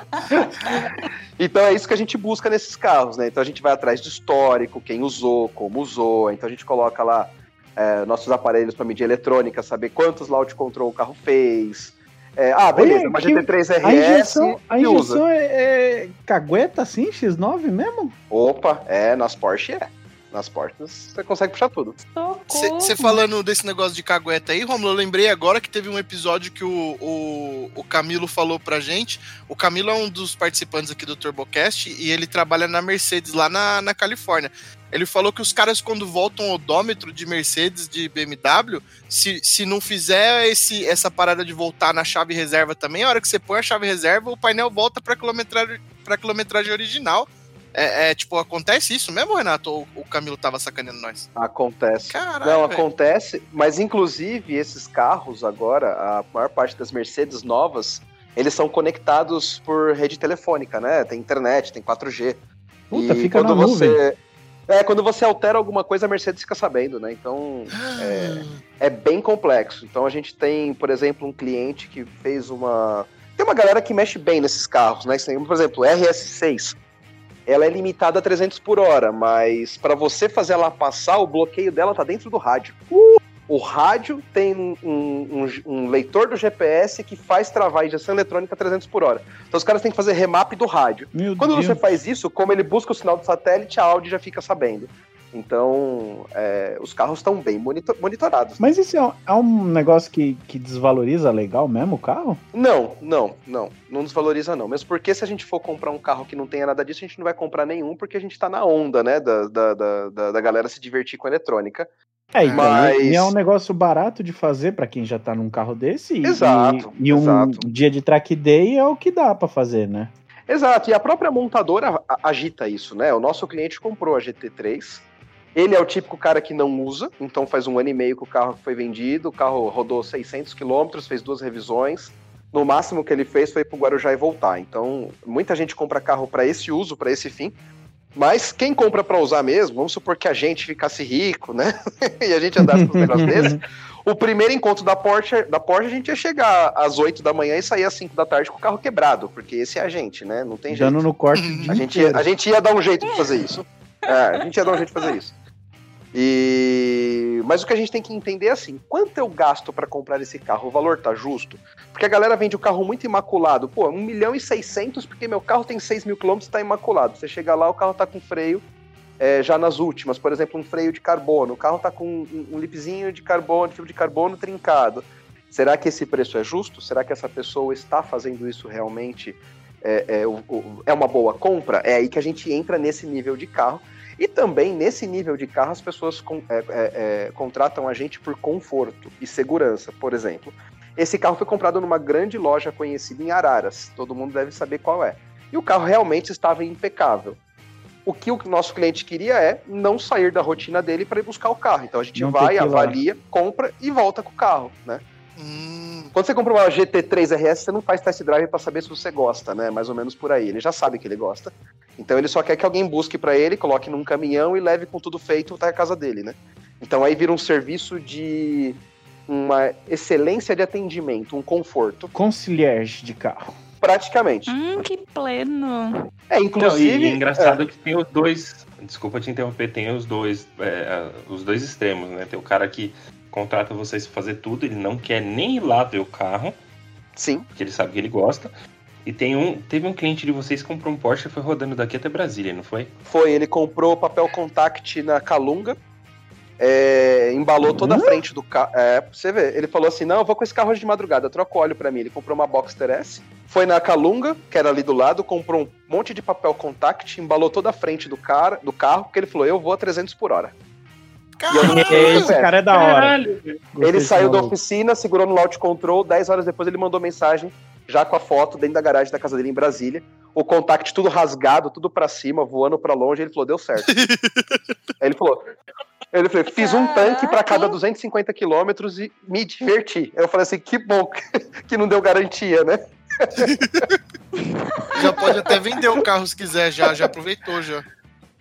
Então é isso que a gente busca nesses carros, né? Então a gente vai atrás do histórico, quem usou, como usou. Então a gente coloca lá é, nossos aparelhos para medir eletrônica, saber quantos loud control o carro fez. É, ah, beleza, Olha, uma que- GT3 RS A injeção, a injeção é, é cagueta assim, X9 mesmo? Opa, é, nas Porsche é. Nas Porsches você consegue puxar tudo. Você falando desse negócio de cagueta aí, Romulo, eu lembrei agora que teve um episódio que o, o, o Camilo falou pra gente. O Camilo é um dos participantes aqui do TurboCast e ele trabalha na Mercedes lá na, na Califórnia. Ele falou que os caras, quando voltam o odômetro de Mercedes, de BMW, se, se não fizer esse, essa parada de voltar na chave reserva também, a hora que você põe a chave reserva, o painel volta pra quilometragem, pra quilometragem original. É, é, tipo, acontece isso mesmo, Renato? Ou o Camilo tava sacaneando nós? Acontece. Caralho. Não, velho. acontece, mas inclusive esses carros agora, a maior parte das Mercedes novas, eles são conectados por rede telefônica, né? Tem internet, tem 4G. Puta, E fica na quando nuvem. você É, quando você altera alguma coisa, a Mercedes fica sabendo, né? Então é bem complexo. Então a gente tem, por exemplo, um cliente que fez uma. Tem uma galera que mexe bem nesses carros, né? Por exemplo, o RS6. Ela é limitada a 300 por hora, mas para você fazer ela passar, o bloqueio dela tá dentro do rádio. O rádio tem um, um- um leitor do GPS que faz travar a injeção eletrônica a 300 por hora. Então os caras têm que fazer remap do rádio. Meu Quando Deus. você faz isso, como ele busca o sinal do satélite, a Audi já fica sabendo. Então, é, os carros estão bem monitor- monitorados. Mas isso é um, é um negócio que, que desvaloriza legal mesmo o carro? Não, não, não. Não desvaloriza, não. Mesmo porque se a gente for comprar um carro que não tenha nada disso, a gente não vai comprar nenhum, porque a gente tá na onda, né? Da, da, da, da- galera se divertir com a eletrônica. É, Mas- e é um negócio barato de fazer pra quem já tá num carro desse. Exato, E, e um exato. dia de track day é o que dá pra fazer, né? Exato, e a própria montadora agita isso, né? O nosso cliente comprou a GT3. Ele é o típico cara que não usa, então faz um ano e meio que o carro foi vendido, o carro rodou 600 quilômetros, fez duas revisões. No máximo que ele fez foi pro Guarujá e voltar. Então, muita gente compra carro para esse uso, para esse fim. Mas quem compra para usar mesmo, vamos supor que a gente ficasse rico, né? e a gente andasse com os negócios desses. O primeiro encontro da Porsche, da Porsche, a gente ia chegar às 8 da manhã e sair às 5 da tarde com o carro quebrado, porque esse é a gente, né? Não tem jeito. Dando no corte. o A gente, ia, a gente ia dar um jeito de fazer isso. É, a gente ia dar um jeito de fazer isso. E... Mas o que a gente tem que entender é assim: quanto eu gasto para comprar esse carro? O valor tá justo? Porque a galera vende o carro muito imaculado. Pô, 1 milhão e 600 porque meu carro tem 6 mil quilômetros e tá imaculado. Você chega lá, o carro tá com freio é, já nas últimas. Por exemplo, um freio de carbono. O carro tá com um, um lipzinho de carbono, de fibra de carbono trincado. Será que esse preço é justo? Será que essa pessoa está fazendo isso realmente? É, é, é uma boa compra? É aí que a gente entra nesse nível de carro. E também, nesse nível de carro, as pessoas con- é, é, é, contratam a gente por conforto e segurança. Por exemplo, esse carro foi comprado numa grande loja conhecida em Araras. Todo mundo deve saber qual é. E o carro realmente estava impecável. O que o nosso cliente queria é não sair da rotina dele para ir buscar o carro. Então a gente Não vai, avalia, compra e volta com o carro, né? Hum, Quando você compra uma GT3 RS, você não faz test drive para saber se você gosta, né? Mais ou menos por aí. Ele já sabe que ele gosta. Então ele só quer que alguém busque para ele, coloque num caminhão e leve com tudo feito até a casa dele, né? Então aí vira um serviço de uma excelência de atendimento, um conforto, Concierge de carro. praticamente. Hum, que pleno. É, e, inclusive. e é engraçado que tem os dois. Desculpa te interromper, tem os dois, é, os dois extremos, né? Tem o cara que contrata vocês pra fazer tudo, ele não quer nem ir lá ver o carro, sim. porque ele sabe que ele gosta. E tem um, teve um cliente de vocês que comprou um Porsche e foi rodando daqui até Brasília, não foi? Foi, ele comprou papel contact na Calunga, é, embalou toda a frente do carro. É, pra você ver, ele falou assim: não, eu vou com esse carro hoje de madrugada, troca o óleo pra mim. Ele comprou uma Boxster S, foi na Calunga, que era ali do lado, comprou um monte de papel contact, embalou toda a frente do, cara, do carro, porque ele falou: eu vou a 300 por hora. E caralho, Esse cara é da hora. Ele saiu da oficina, segurou no launch control, 10 horas depois ele mandou mensagem, já com a foto dentro da garagem da casa dele em Brasília. O contact tudo rasgado, tudo pra cima, voando pra longe. Ele falou, deu certo. Aí ele falou, ele falou, fiz um tanque pra cada 250 quilômetros e me diverti. Eu falei assim, que bom que não deu garantia, né? já pode até vender o carro se quiser, já, já aproveitou já.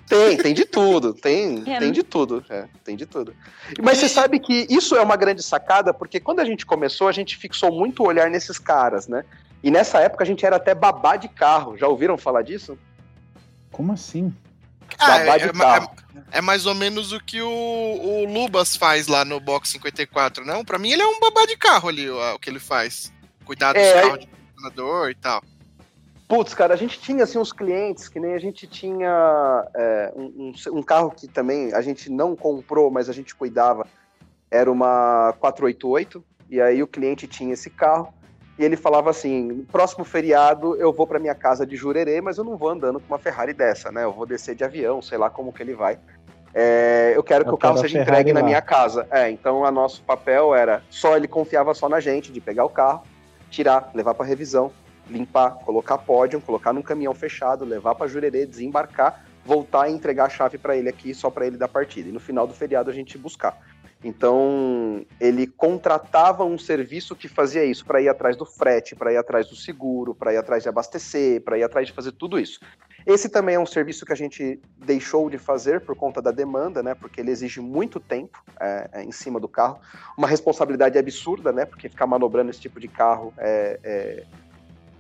Tem, tem de tudo, tem, É, tem né? de tudo, é, tem de tudo. Mas você sabe que isso é uma grande sacada, porque quando a gente começou, a gente fixou muito o olhar nesses caras, né? E nessa época a gente era até babá de carro. Já ouviram falar disso? Como assim? Ah, Babá é, de é- carro. é mais ou menos o que o, o Lubas faz lá no Box 54, não? Pra mim ele é um babá de carro ali, o, o que ele faz. Cuidar dos É, carros de funcionador e tal. Putz, cara, a gente tinha assim uns clientes que nem a gente tinha é, um, um- um carro que também a gente não comprou, mas a gente cuidava. Era uma 488, e aí o cliente tinha esse carro. E ele falava assim: próximo feriado eu vou para minha casa de Jurerê, mas eu não vou andando com uma Ferrari dessa, né? Eu vou descer de avião, sei lá como que ele vai. É, eu quero que Eu o carro seja entregue na lá. minha casa. É, então o nosso papel era só ele confiava só na gente de pegar o carro, tirar, levar para revisão, limpar, colocar pódio, colocar num caminhão fechado, levar para Jurerê, desembarcar, voltar e entregar a chave para ele aqui só para ele dar partida. E no final do feriado a gente buscar. Então, ele contratava um serviço que fazia isso para ir atrás do frete, para ir atrás do seguro, para ir atrás de abastecer, para ir atrás de fazer tudo isso. Esse também é um serviço que a gente deixou de fazer por conta da demanda, né? Porque ele exige muito tempo é, é, em cima do carro, uma responsabilidade absurda, né? Porque ficar manobrando esse tipo de carro é, é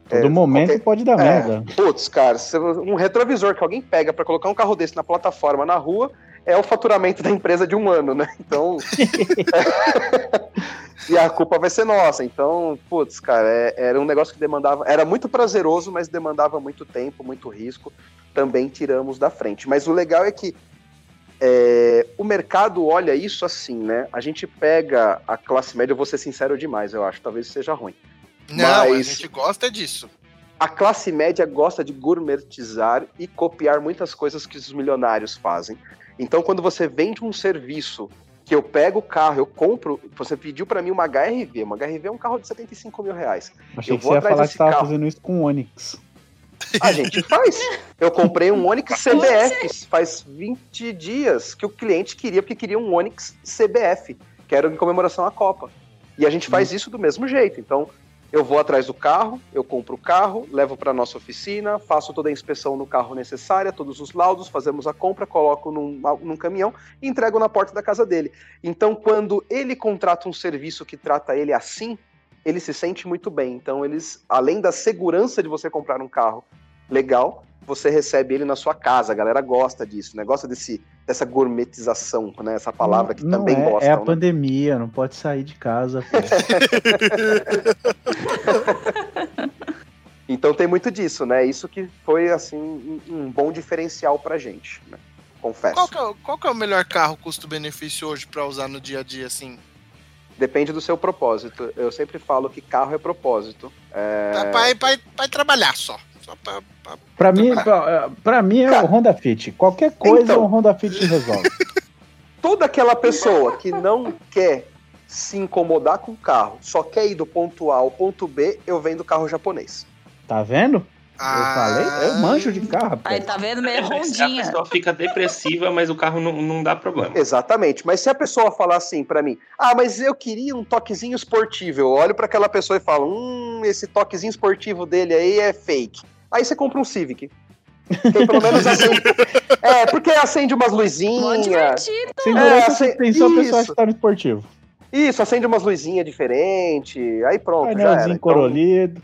Todo É, momento qualquer- pode dar é, merda. Putz, cara, um retrovisor que alguém pega pra colocar um carro desse na plataforma na rua é o faturamento da empresa de um ano, né? Então. e a culpa vai ser nossa. Então, putz, cara, é- era um negócio que demandava. Era muito prazeroso, mas demandava muito tempo, muito risco. Também tiramos da frente. Mas o legal é que. é, o mercado olha isso assim, né? A gente pega a classe média, eu vou ser sincero demais, eu acho, talvez seja ruim. Não, a Mas- gente gosta disso. a classe média gosta de gourmetizar e copiar muitas coisas que os milionários fazem. Então, quando você vende um serviço que eu pego o carro, eu compro, você pediu para mim uma HRV, uma HRV é um carro de 75 mil reais. Achei eu que vou você ia atrás falar que tava carro. fazendo isso com o Onix. A gente faz. Eu comprei um Onix CBF faz 20 dias que o cliente queria, porque queria um Onix CBF, que era em comemoração à Copa. E a gente faz isso do mesmo jeito. Então, eu vou atrás do carro, eu compro o carro, levo para nossa oficina, faço toda a inspeção no carro necessária, todos os laudos, fazemos a compra, coloco num, num caminhão e entrego na porta da casa dele. Então, quando ele contrata um serviço que trata ele assim, ele se sente muito bem. Então, eles, além da segurança de você comprar um carro legal, você recebe ele na sua casa. A galera gosta disso, né? Gosta desse, dessa gourmetização, né? Essa palavra que não também é, gostam. É a né? pandemia, não pode sair de casa. Então tem muito disso, né? Isso que foi, assim, um, um bom diferencial pra gente, né? Confesso. Qual que, é, o- qual que é o melhor carro custo-benefício hoje pra usar no dia a dia, assim? Depende do seu propósito. Eu sempre falo que carro é propósito. É... Pra, pra, pra- pra trabalhar só. Só pra, pra- Pra mim, pra, pra mim é o Honda Fit. Qualquer coisa Então. o Honda Fit resolve. Toda aquela pessoa que não quer se incomodar com o carro, só quer ir do ponto A ao ponto B, eu vendo carro japonês. Tá vendo? Eu Ah. falei, eu manjo de carro. Aí tá vendo? Meio A rondinha. pessoa fica depressiva, mas o carro não, não dá problema. Exatamente. Mas se a pessoa falar assim pra mim, ah, mas eu queria um toquezinho esportivo, eu olho pra aquela pessoa e falo, hum, esse toquezinho esportivo dele aí é fake. Aí você compra um Civic. Que pelo menos acende. É, porque acende umas luzinhas. Sem É, dureza, assim, você pensou, a pessoa isso. acha que tá no esportivo. Isso, acende umas luzinhas diferentes. Aí pronto, já era. Painelzinho Então, corolido.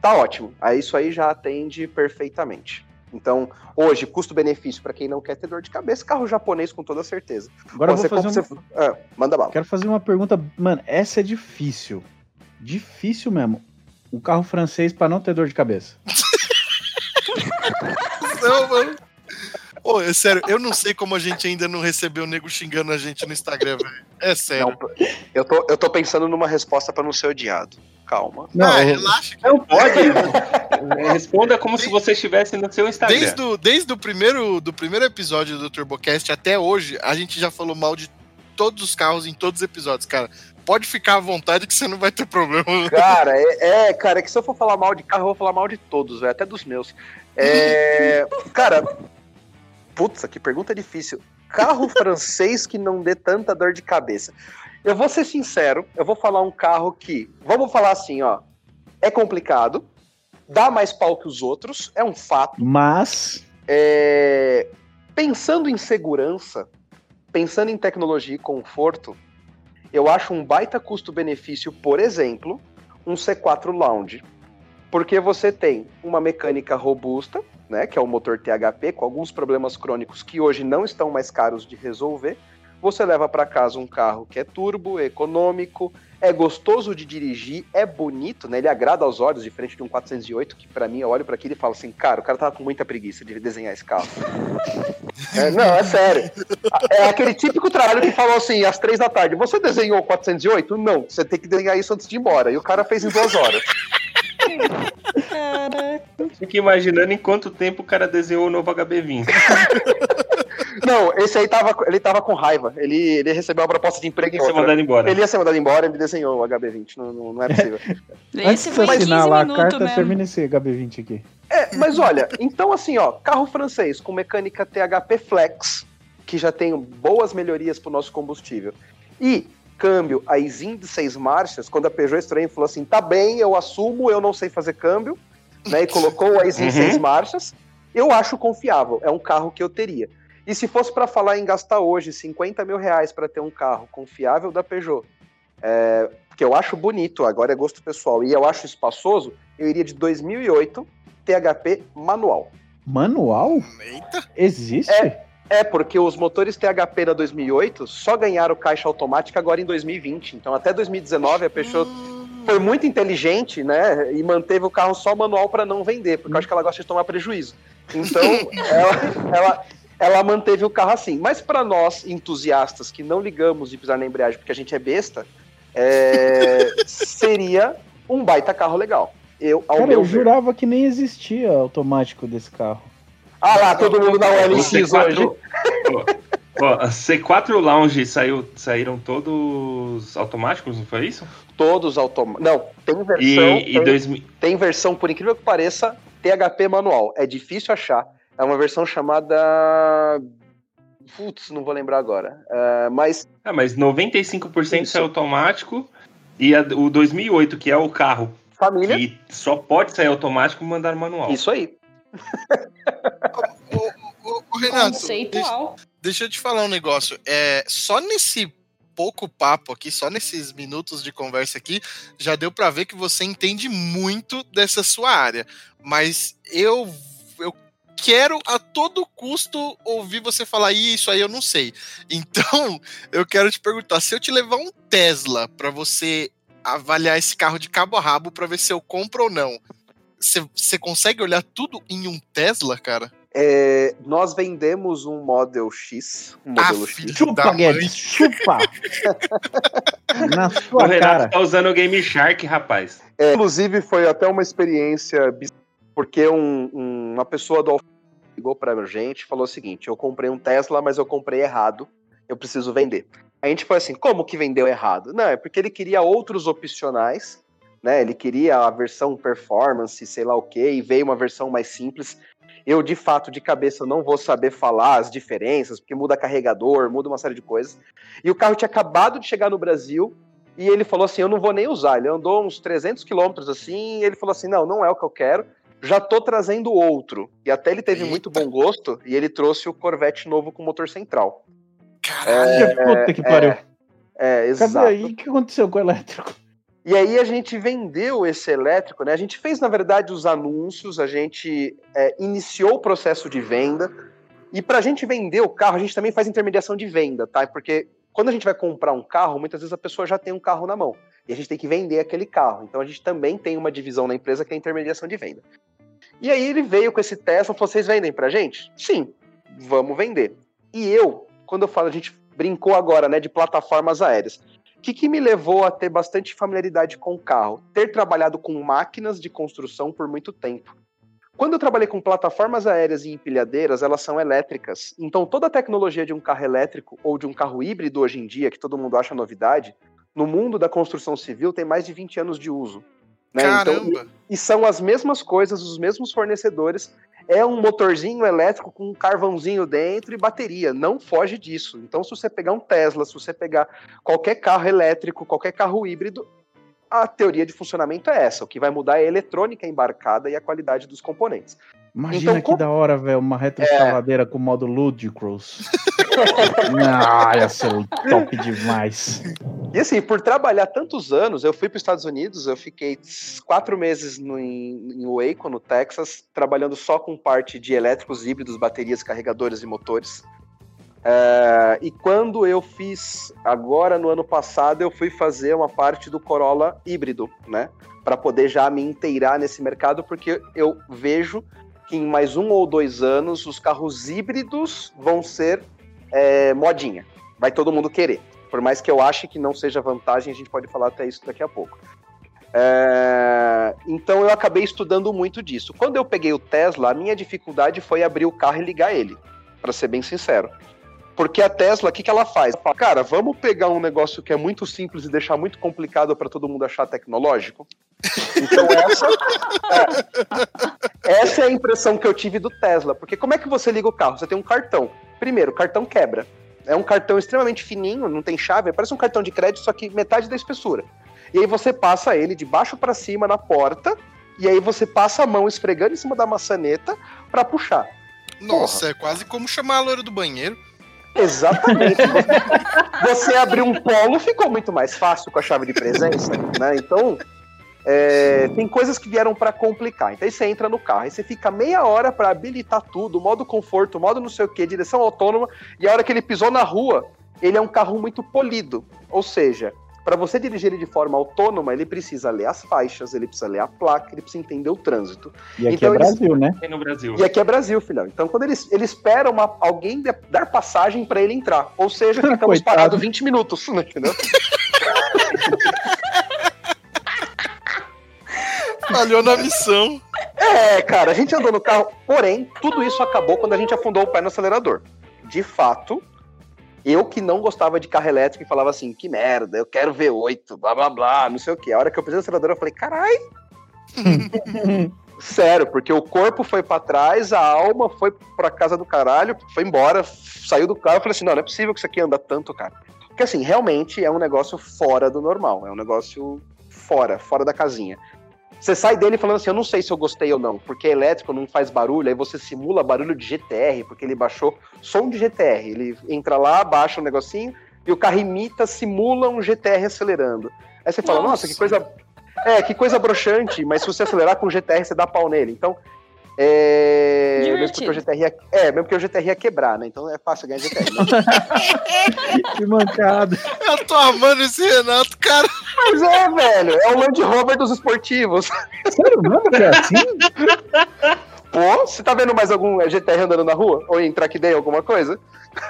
tá ótimo. Aí isso aí já atende perfeitamente. Então, hoje, custo-benefício pra quem não quer ter dor de cabeça, carro japonês com toda certeza. Agora Você vou fazer compra- um... você- Ah, manda bala. Quero fazer uma pergunta. Mano, essa é difícil. Difícil mesmo. Um carro francês pra não ter dor de cabeça. Não, mano. Ô, é sério, eu não sei como a gente ainda não recebeu o nego xingando a gente no Instagram, velho. É sério. Não, eu, tô, eu tô pensando numa resposta pra não ser odiado. Calma. Não, ah, eu- relaxa. Não pode. Responda como se você estivesse no seu Instagram. Desde o, desde o primeiro, do primeiro episódio do TurboCast até hoje, a gente já falou mal de todos os carros em todos os episódios, cara. Pode ficar à vontade que você não vai ter problema. Cara, é, é, cara, é que se eu for falar mal de carro, eu vou falar mal de todos, velho, até dos meus. É, cara, putz, que pergunta difícil. Carro francês que não dê tanta dor de cabeça. Eu vou ser sincero, eu vou falar um carro que, vamos falar assim, ó, é complicado, dá mais pau que os outros, é um fato. Mas. É, pensando em segurança, pensando em tecnologia e conforto, eu acho um baita custo-benefício, por exemplo, um C4 Lounge. Porque você tem uma mecânica robusta, né, que é o motor THP, com alguns problemas crônicos que hoje não estão mais caros de resolver. Você leva para casa um carro que é turbo, econômico, é gostoso de dirigir, é bonito, né? Ele agrada aos olhos, diferente de um 408, que para mim eu olho para aquilo e falo assim, cara, o cara tava com muita preguiça de desenhar esse carro. É, não, é sério. É aquele típico trabalho que falou assim, às três da tarde, você desenhou o 408? Não, você tem que desenhar isso antes de ir embora. E o cara fez em duas horas. Fico imaginando em quanto tempo o cara desenhou o novo HB20. Não, esse aí tava, ele tava com raiva. Ele, ele recebeu uma proposta de emprego em que ser mandado embora. Ele ia ser mandado embora, ele desenhou o HB20. Não, não, não é possível. Antes Esse de foi você 15 assinar lá a minutos carta, mesmo. termina esse HB20 aqui. É, mas olha, então assim, ó, carro francês com mecânica THP Flex, que já tem boas melhorias pro nosso combustível, e câmbio a ISIN de seis marchas, quando a Peugeot estranha falou assim, tá bem, eu assumo, eu não sei fazer câmbio, né, e colocou a ISIN Uhum. seis marchas, eu acho confiável, é um carro que eu teria. E se fosse para falar em gastar hoje 50 mil reais para ter um carro confiável da Peugeot, é, que eu acho bonito, agora é gosto pessoal, e eu acho espaçoso, eu iria de 2008 THP manual. Manual? Eita. Existe? É, porque os motores THP da 2008 só ganharam caixa automática agora em 2020. Então, até 2019, a Peugeot foi muito inteligente, né? E manteve o carro só manual para não vender, porque eu acho que ela gosta de tomar prejuízo. Então, ela, ela, ela manteve o carro assim. Mas para nós, entusiastas, que não ligamos de pisar na embreagem porque a gente é besta, é, seria um baita carro legal. Eu, ao Cara, meu eu ver. jurava que nem existia automático desse carro. Ah lá, todo mundo na OLX C4 hoje. Ó, ó, a C4 Lounge saiu, saíram todos automáticos, não foi isso? Todos automáticos. Não, tem versão. E, e tem, 2000 tem versão, por incrível que pareça, THP manual. É difícil achar. É uma versão chamada. Putz, não vou lembrar agora. É, mas Ah, mas 95% Isso. é automático. E a- o 2008, que é o carro família, que só pode sair automático, mandaram manual. isso aí. Ô, ô, ô, Renato, deixa, Conceitual. deixa eu te falar um negócio. É, só nesse pouco papo aqui, só nesses minutos de conversa aqui, já deu pra ver que você entende muito dessa sua área. Mas eu eu quero a todo custo ouvir você falar isso aí eu não sei. Então, eu quero te perguntar, se eu te levar um Tesla pra você avaliar esse carro de cabo a rabo pra ver se eu compro ou não. Você- consegue olhar tudo em um Tesla, cara? É, nós vendemos um Model X, um modelo Ah, X. Chupa. Guedes, chupa! Na O sua Renato cara. tá usando o Game Shark, rapaz. É, inclusive, foi até uma experiência. porque um- um- uma pessoa do Alfa ligou pra gente e falou o seguinte: eu comprei um Tesla, mas eu comprei errado, eu preciso vender. A gente foi assim, como que vendeu errado? Não, é porque ele queria outros opcionais, né? Ele queria a versão performance, sei lá o quê, e veio uma versão mais simples. Eu, de fato, de cabeça, não vou saber falar as diferenças, porque muda carregador, muda uma série de coisas. E o carro tinha acabado de chegar no Brasil, e ele falou assim: Eu não vou nem usar. Ele andou uns 300 quilômetros assim, e ele falou assim: Não, não é o que eu quero, já tô trazendo outro. E até ele teve Eita. muito bom gosto, e ele trouxe o Corvette novo com motor central. Caralho. Puta que pariu. É, Cadê exato. aí? O que aconteceu com o elétrico? E aí a gente vendeu esse elétrico, né? A gente fez, na verdade, os anúncios, a gente é, iniciou o processo de venda. E para a gente vender o carro, a gente também faz intermediação de venda, tá? Porque quando a gente vai comprar um carro, muitas vezes a pessoa já tem um carro na mão. E a gente tem que vender aquele carro. Então a gente também tem uma divisão na empresa que é a intermediação de venda. E aí ele veio com esse Tesla falou: vocês vendem pra gente? Sim, vamos vender. E eu, quando eu falo, a gente brincou agora, né, de plataformas aéreas. O que, que me levou a ter bastante familiaridade com o carro? Ter trabalhado com máquinas de construção por muito tempo. Quando eu trabalhei com plataformas aéreas e empilhadeiras, elas são elétricas. Então, toda a tecnologia de um carro elétrico ou de um carro híbrido hoje em dia, que todo mundo acha novidade, no mundo da construção civil tem mais de 20 anos de uso. Né? Então, Caramba. e são as mesmas coisas, os mesmos fornecedores. É um motorzinho elétrico com um carvãozinho dentro e bateria. Não foge disso. Então, se você pegar um Tesla, se você pegar qualquer carro elétrico, qualquer carro híbrido, a teoria de funcionamento é essa. O que vai mudar é a eletrônica embarcada e a qualidade dos componentes. Imagina Então, que com- da hora, velho, uma retroescavadeira com modo Ludicrous. ah, ia ser top demais. E assim, por trabalhar tantos anos, eu fui para os Estados Unidos, eu fiquei quatro meses no, em, em Waco, no Texas, trabalhando só com parte de elétricos híbridos, baterias, carregadores e motores. É, e quando eu fiz, agora no ano passado, eu fui fazer uma parte do Corolla híbrido, né? Para poder já me inteirar nesse mercado, porque eu vejo que em mais um ou dois anos os carros híbridos vão ser é, modinha. Vai todo mundo querer. Por mais que eu ache que não seja vantagem, a gente pode falar até isso daqui a pouco. É, Então eu acabei estudando muito disso. Quando eu peguei o Tesla, a minha dificuldade foi abrir o carro e ligar ele, para ser bem sincero. Porque a Tesla, o que, que ela faz? Ela fala, cara, vamos pegar um negócio que é muito simples e deixar muito complicado para todo mundo achar tecnológico? Então essa é, essa é a impressão que eu tive do Tesla. Porque como é que você liga o carro? Você tem um cartão. Primeiro, o cartão quebra. É um cartão extremamente fininho, não tem chave, parece um cartão de crédito, só que metade da espessura. E aí você passa ele de baixo para cima na porta, e aí você passa a mão esfregando em cima da maçaneta para puxar. Nossa, é quase como chamar a loira do banheiro. Exatamente. você abrir um polo ficou muito mais fácil com a chave de presença, né? Então, é, tem coisas que vieram para complicar. Então aí você entra no carro, aí você fica meia hora para habilitar tudo, modo conforto, modo não sei o que, direção autônoma, e a hora que ele pisou na rua, ele é um carro muito polido. Ou seja, para você dirigir ele de forma autônoma, ele precisa ler as faixas, ele precisa ler a placa, ele precisa entender o trânsito. E aqui Então é eles- Brasil, né? Tem no Brasil. E aqui é Brasil, filhão. Então, quando eles, ele espera uma, alguém de- dar passagem para ele entrar. Ou seja, ficamos parados 20 minutos, né, entendeu? Falhou na missão. É, cara, a gente andou no carro. Porém, tudo isso acabou quando a gente afundou o pé no acelerador. De fato, eu que não gostava de carro elétrico e falava assim, que merda, eu quero V8, blá blá blá, não sei o que. A hora que eu pisei no acelerador, eu falei, carai. Sério, porque o corpo foi pra trás, a alma foi pra casa do caralho, foi embora, saiu do carro. Eu falei assim: não, não é possível que isso aqui anda tanto, cara. Porque assim, realmente é um negócio fora do normal, é um negócio fora, fora da casinha. Você sai dele falando assim, eu não sei se eu gostei ou não, porque elétrico não faz barulho, aí você simula barulho de GTR, porque ele baixou som de GTR. Ele entra lá, baixa um negocinho, e o carro imita, simula um GTR acelerando. Aí você fala, nossa, Nossa. que coisa. É, que coisa broxante, mas se você acelerar com o GTR, você dá pau nele. Então. É. Mesmo porque o. GTR ia, é, mesmo porque o GTR ia quebrar, né? Então é fácil ganhar GTR. né? Que mancada. Eu tô amando esse Renato, cara. Mas é, velho, é o Land Rover dos esportivos. Sério que é assim? Pô, você tá vendo mais algum GTR andando na rua? Ou em Track Day, alguma coisa?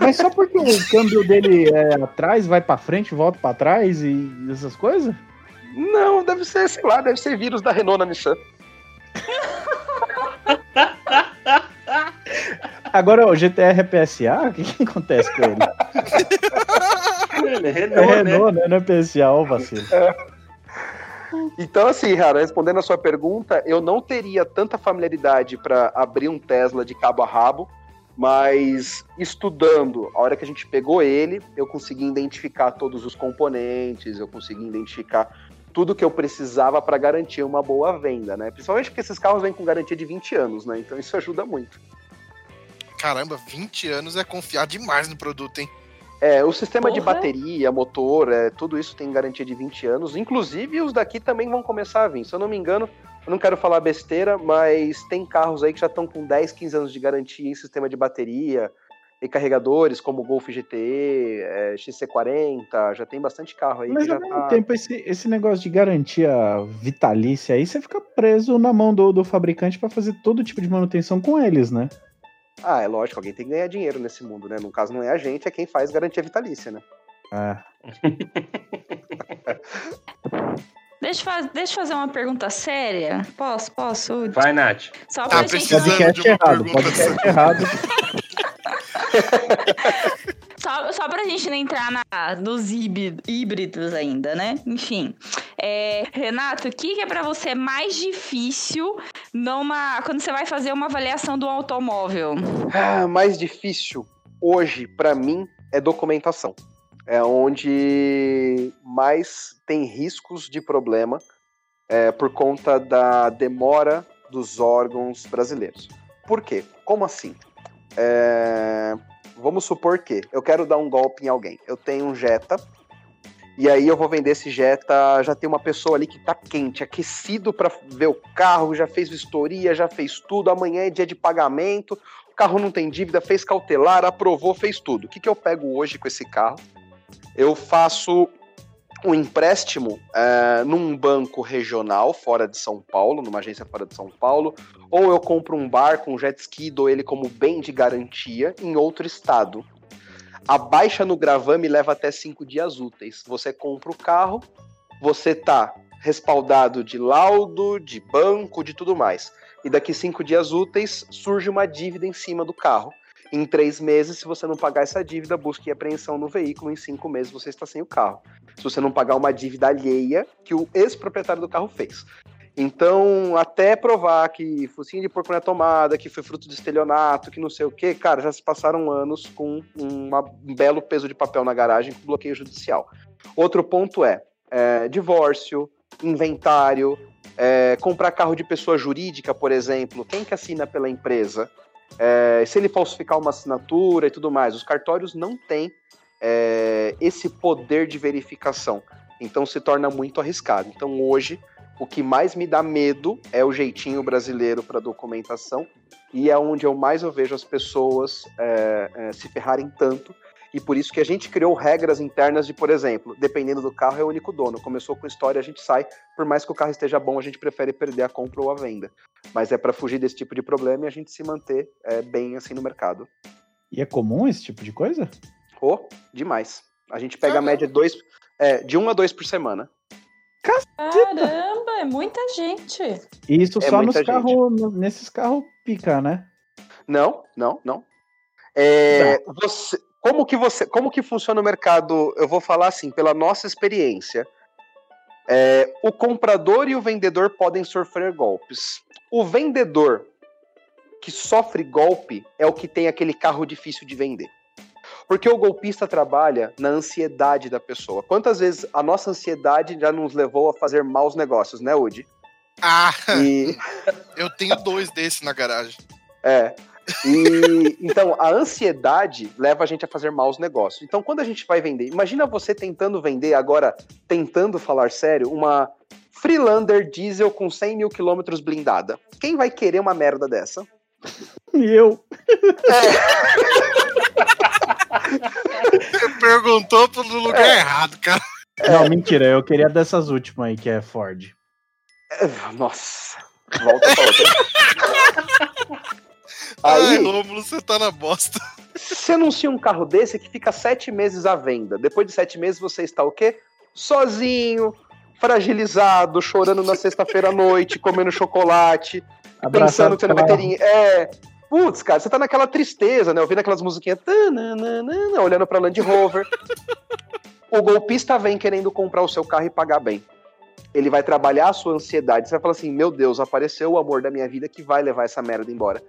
Mas só porque o câmbio dele é atrás, vai pra frente, volta pra trás e essas coisas? Não, deve ser, sei lá, deve ser vírus da Renault na Nissan. Agora o GTR é PSA? O que, que acontece com ele? Ele é É Renault, né? Renault, né? Não é PSA, o vacilo. Então, assim, Rara, respondendo a sua pergunta, eu não teria tanta familiaridade para abrir um Tesla de cabo a rabo, mas estudando, a hora que a gente pegou ele, eu consegui identificar todos os componentes, eu consegui identificar tudo que eu precisava para garantir uma boa venda, né? Principalmente porque esses carros vêm com garantia de 20 anos, né? Então isso ajuda muito. Caramba, 20 anos é confiar demais no produto, hein? É, o sistema de Porra. bateria, motor, é, tudo isso tem garantia de 20 anos. Inclusive, os daqui também vão começar a vir. Se eu não me engano, eu não quero falar besteira, mas tem carros aí que já estão com 10, 15 anos de garantia em sistema de bateria e carregadores, como o Golf GTE, é, XC40, já tem bastante carro aí Mas que já ao mesmo tá... tempo, esse, esse negócio de garantia vitalícia aí, você fica preso na mão do, do fabricante pra fazer todo tipo de manutenção com eles, né? Ah, é lógico, alguém tem que ganhar dinheiro nesse mundo, né? No caso, não é a gente, é quem faz garantia vitalícia, né? É. Deixa, eu faz- deixa eu fazer uma pergunta séria. Posso? Posso? Vai, Nath. Só Tá pra gente. precisando. De uma errado, pergunta podcast errado. Só, só pra gente não entrar na, nos híbri- híbridos ainda, né? Enfim. É, Renato, o que, que é pra você mais difícil numa, quando você vai fazer uma avaliação do automóvel? Ah, mais difícil hoje, pra mim, é documentação. É onde mais tem riscos de problema é, por conta da demora dos órgãos brasileiros. Por quê? Como assim? É, Vamos supor que eu quero dar um golpe em alguém. Eu tenho um Jetta, e aí eu vou vender esse Jetta. Já tem uma pessoa ali que tá quente, aquecido para ver o carro, já fez vistoria, já fez tudo. Amanhã é dia de pagamento. O carro não tem dívida, fez cautelar, aprovou, fez tudo. O que, que eu pego hoje com esse carro? Eu faço um empréstimo eh, num banco regional fora de São Paulo, numa agência fora de São Paulo, ou eu compro um barco, um jet ski, dou ele como bem de garantia em outro estado. A baixa no gravame leva até cinco dias úteis. Você compra o carro, você tá respaldado de laudo, de banco, de tudo mais. E daqui cinco dias úteis surge uma dívida em cima do carro. Em três meses, se você não pagar essa dívida, busque apreensão no veículo. Em cinco meses, você está sem o carro. Se você não pagar uma dívida alheia que o ex-proprietário do carro fez. Então, até provar que focinho de porco na tomada, que foi fruto de estelionato, que não sei o que, cara, já se passaram anos com uma- um belo peso de papel na garagem com bloqueio judicial. Outro ponto é, é, divórcio, inventário, é, comprar carro de pessoa jurídica, por exemplo, quem que assina pela empresa? É, se ele falsificar uma assinatura e tudo mais, os cartórios não têm é, esse poder de verificação. Então se torna muito arriscado. Então hoje o que mais me dá medo é o jeitinho brasileiro para documentação e é onde eu mais eu vejo as pessoas é, é, se ferrarem tanto. E por isso que a gente criou regras internas de, por exemplo, dependendo do carro, é o único dono. Começou com história, a gente sai. Por mais que o carro esteja bom, a gente prefere perder a compra ou a venda. Mas é para fugir desse tipo de problema e a gente se manter é, bem assim no mercado. E é comum esse tipo de coisa? Oh, demais. A gente pega a média de, dois, é, de um a dois por semana. Caramba, é muita gente. E isso É só nos muita gente. carros, no- nesses carros pica, né? Não, não, não. É, você, como que você, como que funciona o mercado? Eu vou falar assim, pela nossa experiência. É, o comprador e o vendedor podem sofrer golpes. O vendedor que sofre golpe é o que tem aquele carro difícil de vender. Porque o golpista trabalha na ansiedade da pessoa. Quantas vezes a nossa ansiedade já nos levou a fazer maus negócios, né, Udi? Ah, E, eu tenho dois desses na garagem. É. E então a ansiedade leva a gente a fazer maus negócios. Então quando a gente vai vender, imagina você tentando vender agora, tentando falar sério, uma Freelander diesel com 100 mil quilômetros blindada. Quem vai querer uma merda dessa? Eu. Você perguntou pro lugar É. errado, cara. Não, mentira, eu queria dessas últimas aí, que é Ford. É, Nossa. Volta pra outra. Ai, Aí, Rômulo, você tá na bosta. você anuncia um carro desse que fica sete meses à venda. Depois de sete meses você está o quê? Sozinho, fragilizado, chorando na sexta-feira à noite, comendo chocolate, pensando Abraçado que você não vai ter. É. Putz, cara, você tá naquela tristeza, né? Ouvindo aquelas musiquinhas, tananana, olhando pra Land Rover. o golpista vem querendo comprar o seu carro e pagar bem. Ele vai trabalhar a sua ansiedade. Você vai falar assim: meu Deus, apareceu o amor da minha vida que vai levar essa merda embora.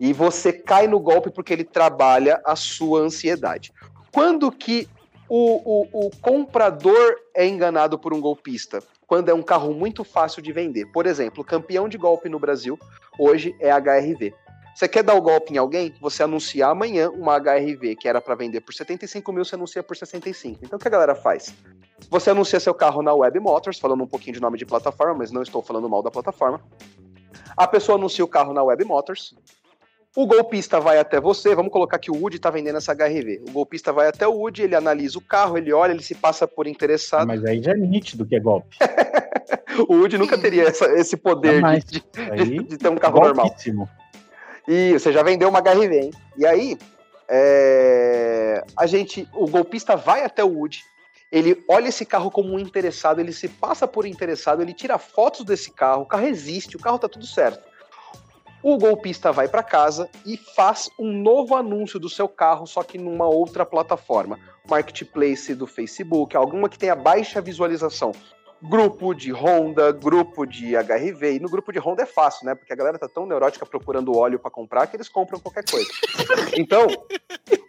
E você cai no golpe porque ele trabalha a sua ansiedade. Quando que o, o, o comprador é enganado por um golpista? Quando é um carro muito fácil de vender. Por exemplo, campeão de golpe no Brasil hoje é HRV. Você quer dar o golpe em alguém? Você anuncia amanhã uma HRV que era para vender por 75 mil, você anuncia por 65. Então o que a galera faz? Você anuncia seu carro na Web Motors, falando um pouquinho de nome de plataforma, mas não estou falando mal da plataforma. A pessoa anuncia o carro na Web Motors. O golpista vai até você, vamos colocar que o Woody está vendendo essa HRV. O golpista vai até o Woody, ele analisa o carro, ele olha, ele se passa por interessado. Mas aí já é nítido que é golpe. o Woody nunca teria essa- esse poder de, de- de ter um carro normal. golpíssimo. E você já vendeu uma HRV, hein? E aí, é, a gente, o golpista vai até o Wood, ele olha esse carro como um interessado, ele se passa por interessado, ele tira fotos desse carro, o carro existe, o carro tá tudo certo. O golpista vai para casa e faz um novo anúncio do seu carro, só que numa outra plataforma, marketplace do Facebook, alguma que tenha baixa visualização. Grupo de Honda, grupo de HRV. E no grupo de Honda é fácil, né? Porque a galera tá tão neurótica procurando óleo para comprar que eles compram qualquer coisa. Então,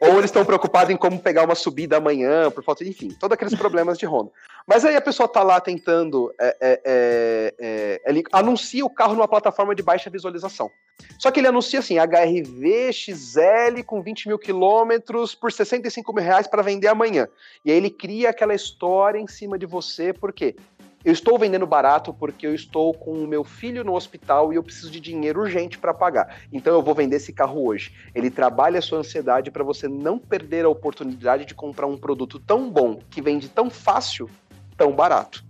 ou eles estão preocupados em como pegar uma subida amanhã, por falta de, enfim, todos aqueles problemas de Honda. Mas aí a pessoa tá lá tentando. é, é, é, é, ele anuncia o carro numa plataforma de baixa visualização. Só que ele anuncia assim: HRV XL com 20 mil quilômetros por 65 mil reais para vender amanhã. E aí ele cria aquela história em cima de você, por quê? Eu estou vendendo barato porque eu estou com o meu filho no hospital e eu preciso de dinheiro urgente para pagar. Então eu vou vender esse carro hoje. Ele trabalha a sua ansiedade para você não perder a oportunidade de comprar um produto tão bom, que vende tão fácil, tão barato.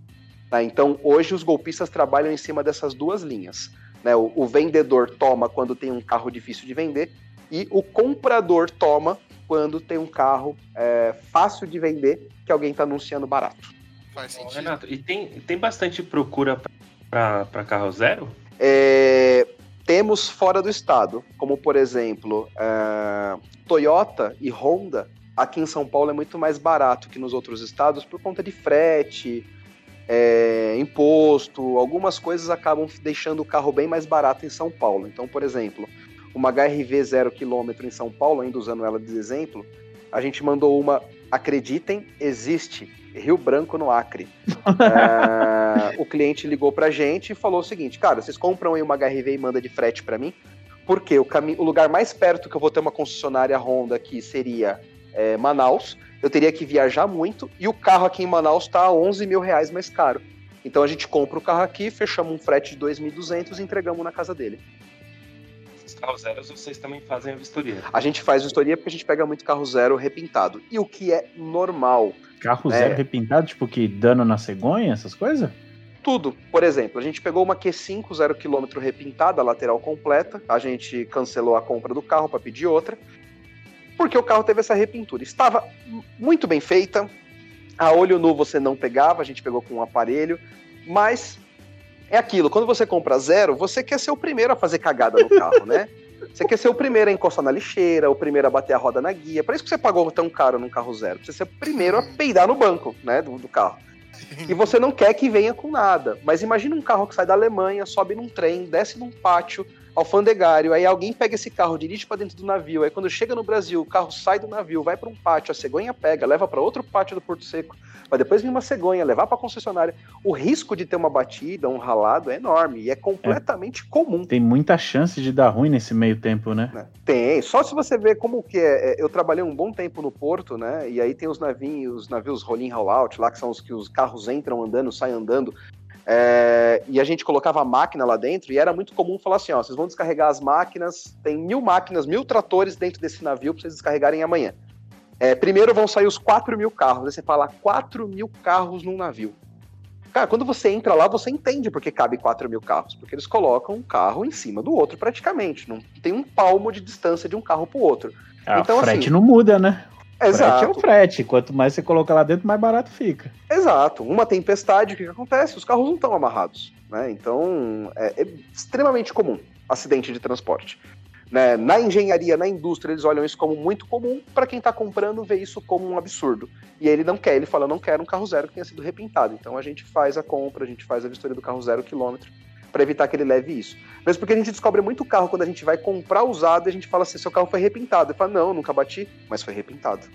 Tá? Então hoje os golpistas trabalham em cima dessas duas linhas. né? O, o vendedor toma quando tem um carro difícil de vender e o comprador toma quando tem um carro é, fácil de vender que alguém está anunciando barato. Faz sentido. Renato, e tem, tem bastante procura pra carro zero? É, temos fora do estado, como por exemplo, é, Toyota e Honda, aqui em São Paulo é muito mais barato que nos outros estados por conta de frete, é, imposto, algumas coisas acabam deixando o carro bem mais barato em São Paulo. Então, por exemplo, uma HRV zero quilômetro em São Paulo, ainda usando ela de exemplo, a gente mandou uma, acreditem, existe, Rio Branco no Acre. É, o cliente ligou pra gente e falou o seguinte, cara, vocês compram aí uma HRV e manda de frete pra mim? Porque o, o lugar mais perto que eu vou ter uma concessionária Honda aqui seria é, Manaus. Eu teria que viajar muito e o carro aqui em Manaus tá 11 mil reais mais caro. Então a gente compra o carro aqui, fechamos um frete de 2.200 e entregamos na casa dele. Os carros zeros vocês também fazem a vistoria. A gente faz vistoria porque a gente pega muito carro zero repintado. E o que é normal, Carro É. zero repintado, tipo que dano na cegonha, essas coisas? Tudo. Por exemplo, a gente pegou uma Q5 zero quilômetro repintada, lateral completa. A gente cancelou a compra do carro para pedir outra. Porque o carro teve essa repintura. Estava muito bem feita. A olho nu você não pegava, a gente pegou com um aparelho. Mas é aquilo, quando você compra zero, você quer ser o primeiro a fazer cagada no carro, né? Você quer ser o primeiro a encostar na lixeira, o primeiro a bater a roda na guia. Por isso que você pagou tão caro num carro zero. Pra você ser o primeiro a peidar no banco, né, do, do carro. E você não quer que venha com nada. Mas imagina um carro que sai da Alemanha, sobe num trem, desce num pátio alfandegário, aí alguém pega esse carro, dirige para dentro do navio, aí quando chega no Brasil, o carro sai do navio, vai para um pátio, a cegonha pega, leva para outro pátio do Porto Seco, vai depois vir uma cegonha, levar para concessionária. O risco de ter uma batida, um ralado é enorme e é completamente comum. Tem muita chance de dar ruim nesse meio tempo, né? né? Tem, só se você ver como que é, é, Eu trabalhei um bom tempo no porto, né? E aí tem os navios, os navios roll-in, roll-out, lá que são os que os carros entram andando, saem andando. É, e a gente colocava a máquina lá dentro e era muito comum falar assim: ó, vocês vão descarregar as máquinas, tem mil máquinas, mil tratores dentro desse navio para vocês descarregarem amanhã. É, primeiro vão sair os 4 mil carros. Aí você fala 4 mil carros num navio. Cara, quando você entra lá, você entende porque cabe 4 mil carros. Porque eles colocam um carro em cima do outro praticamente. Não tem um palmo de distância de um carro pro outro. A Então, frete assim, não muda, né? Frete é Exato, frete. Quanto mais você coloca lá dentro, mais barato fica. exato. Uma tempestade, o que, que acontece? Os carros não estão amarrados. Né? Então, é, é extremamente comum acidente de transporte. né, na engenharia, na indústria, eles olham isso como muito comum. Para quem está comprando, vê isso como um absurdo. E ele não quer, ele fala, não quero um carro zero que tenha sido repintado. Então a gente faz a compra, a gente faz a vistoria do carro zero quilômetro para evitar que ele leve isso. Mesmo porque a gente descobre muito carro quando a gente vai comprar usado e a gente fala assim, seu carro foi repintado. Ele fala, não, nunca bati, mas foi repintado.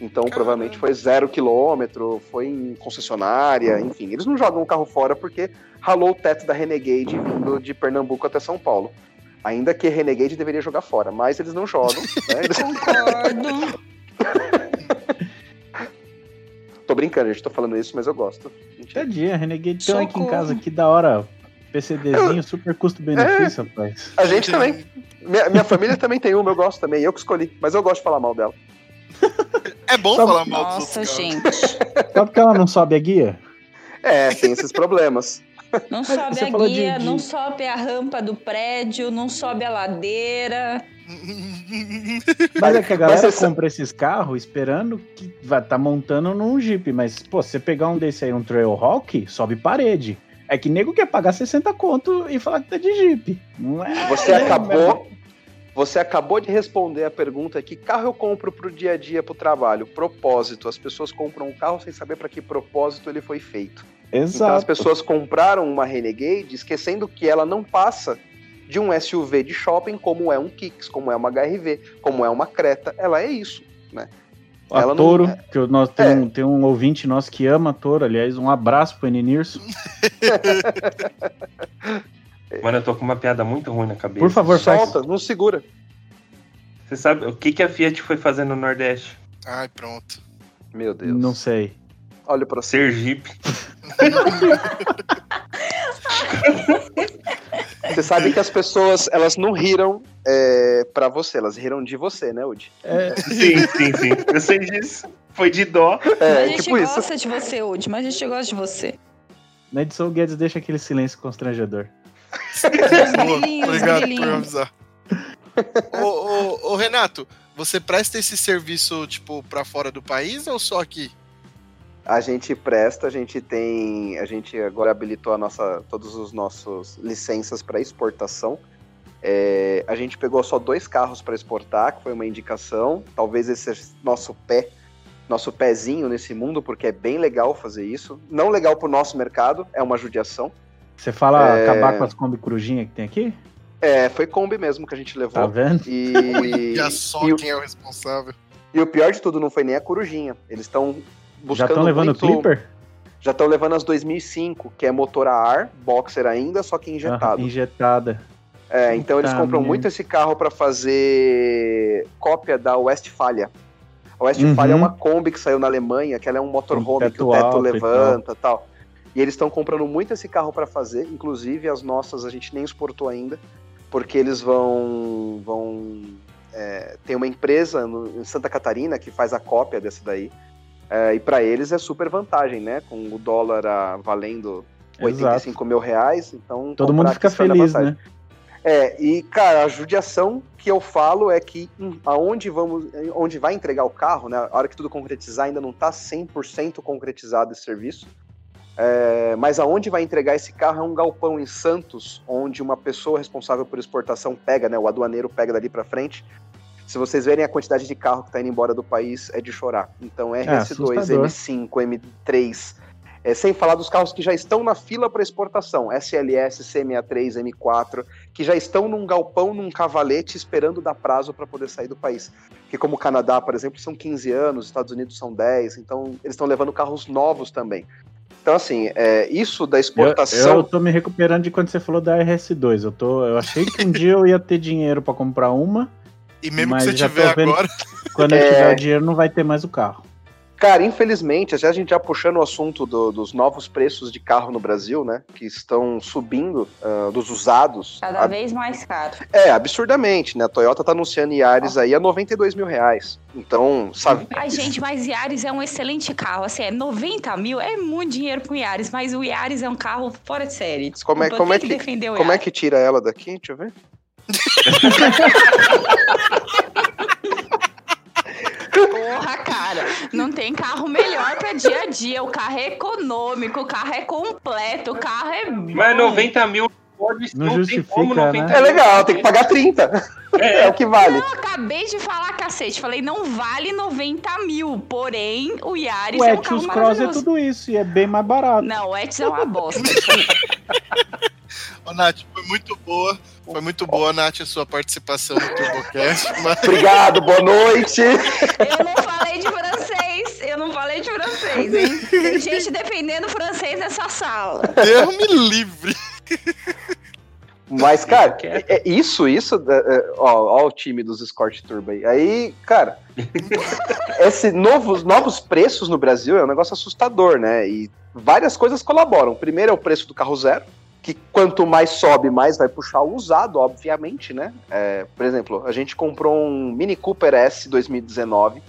Então, Caramba. provavelmente foi zero quilômetro, foi em concessionária, enfim. Eles não jogam o carro fora porque ralou o teto da Renegade vindo de Pernambuco até São Paulo. Ainda que Renegade deveria jogar fora, mas eles não jogam. né? Eles- Concordo. Tô brincando, gente, tô falando isso, mas eu gosto. Mentira. Tadinha, Renegade tem um aqui em casa, que da hora. PCDzinho, super custo-benefício, rapaz. A gente também. Minha, minha família também tem uma, eu gosto também. Eu que escolhi, mas eu gosto de falar mal dela. É bom Só- falar mal dos Nossa, carros. gente. Só porque ela não sobe a guia? É, tem esses problemas. Não sobe você a de- guia, de- não sobe a rampa do prédio, não sobe a ladeira. Mas é que a galera você compra esses carros esperando que vai estar montando num Jeep. Mas, pô, se você pegar um desse aí, um Trailhawk, sobe parede. É que nego quer pagar 60 conto e falar que tá de Jeep. Não é? Você é, acabou. Você acabou de responder a pergunta que carro eu compro pro dia a dia, pro trabalho. Propósito. As pessoas compram um carro sem saber para que propósito ele foi feito. Então as Exato. pessoas compraram uma Renegade esquecendo que ela não passa de um SUV de shopping como é um Kicks, como é uma HRV, como é uma Creta. Ela é isso. A ela não- Toro, que o nosso, tem, É. um, tem um ouvinte nosso que ama a Toro. Aliás, um abraço pro Eninirso. Mano, eu tô com uma piada muito ruim na cabeça. Por favor, faz. Solta, não segura. Você sabe o que, que a Fiat foi fazer no Nordeste? Ai, pronto. Meu Deus. Não sei. Olha pra você. Sergipe. Você sabe que as pessoas, elas não riram é, para você, elas riram de você, né, Udi? É, Sim, sim, sim. Eu sei disso. Foi de dó. mas a É, gente tipo isso. gosta de você, Udi, mas a gente gosta de você. na edição o Guedes deixa aquele silêncio constrangedor. Boa, Obrigado por avisar. ô, ô, ô, Renato, você presta esse serviço, tipo, pra fora do país ou só aqui? A gente presta, a gente tem, a gente agora habilitou a nossa, todos os nossos licenças para exportação. É, a gente pegou só dois carros para exportar, que foi uma indicação. Talvez esse seja nosso pé, nosso pezinho nesse mundo, porque é bem legal fazer isso. Não legal pro nosso mercado, é uma judiação. Você fala É. acabar com as Kombi Corujinha que tem aqui? É, foi Kombi mesmo que a gente Tá levou. vendo? E, Já só e o- quem é o responsável. E o pior de tudo não foi nem a corujinha. Eles estão Já estão levando muito... Clipper? Já estão levando as 2005, que é motor a ar, boxer ainda, só que injetado. Aham, injetada. É, então eles compram muito esse carro para fazer cópia da Westfalia. A Westfalia Uhum. é uma Kombi que saiu na Alemanha, que ela é um motorhome que o teto alto levanta e tal. E eles estão comprando muito esse carro para fazer, inclusive as nossas a gente nem exportou ainda, porque eles vão vão é, tem uma empresa no- em Santa Catarina que faz a cópia desse daí. É, e para eles é super vantagem, né? Com o dólar ah, valendo 85 mil reais, então Todo mundo fica feliz, né? É, e cara, a judiação que eu falo é que hum, aonde vamos, onde vai entregar o carro, né? A hora que tudo concretizar ainda não tá 100% concretizado esse serviço. É, mas aonde vai entregar esse carro é um galpão em Santos, onde uma pessoa responsável por exportação pega, né? O aduaneiro pega dali pra frente. Se vocês verem a quantidade de carro que tá indo embora do país, é de chorar. Então RS2, assustador. M5, M3, é, sem falar dos carros que já estão na fila para exportação, SLS, C63, M4, que já estão num galpão, num cavalete, esperando dar prazo para poder sair do país. Que como o Canadá, por exemplo, são 15 anos, Estados Unidos são 10, então eles estão levando carros novos também. Então, assim, é, isso da Eu, exportação. eu tô me recuperando de quando você falou da RS2. Eu, tô, eu achei que um dia eu ia ter dinheiro pra comprar uma. E mesmo Mas que você tiver vendo- agora, Quando eu É. tiver o dinheiro, não vai ter mais o carro. Cara, infelizmente, a gente já puxando o assunto do- dos novos preços de carro no Brasil, né? Que estão subindo, ah, dos usados. Cada a- vez mais caro. É, absurdamente, né? A Toyota tá anunciando Yaris aí a 92 mil reais. Então, sabe? Ai, gente, mas Yaris é um excelente carro. Assim, é 90 mil, é muito dinheiro pro Yaris, mas o Yaris é um carro fora de série. Como é- como é que- o Como é que tira ela daqui? Deixa eu ver. Porra, cara, não tem carro melhor pra dia a dia. O carro é econômico, o carro é completo, o carro é bom. Mas 90 mil pode Não não tem justifica, como 90 né? É legal, tem que pagar 30. É o que vale. Eu acabei de falar, cacete. Falei, não vale 90 mil. Porém, o Yaris O é um carro Etios Cross é tudo isso e é bem mais barato. Não, o Etios é uma bosta. Ô, Nath, foi muito boa. Foi muito boa, Nath, a sua participação no TurboCast. Mas Obrigado, boa noite. Eu não falei de francês. Eu não falei de francês, hein? Tem gente defendendo francês nessa sala. Deus me livre. Mas, cara, é- é isso, isso, é, é, ó, ó o time dos Escort Turbo aí. Aí, cara, esse novos, novos preços no Brasil é um negócio assustador, né? E várias coisas colaboram. Primeiro é o preço do carro zero, que quanto mais sobe, mais vai puxar o usado, obviamente, né? É, por exemplo, a gente comprou um Mini Cooper S 2019,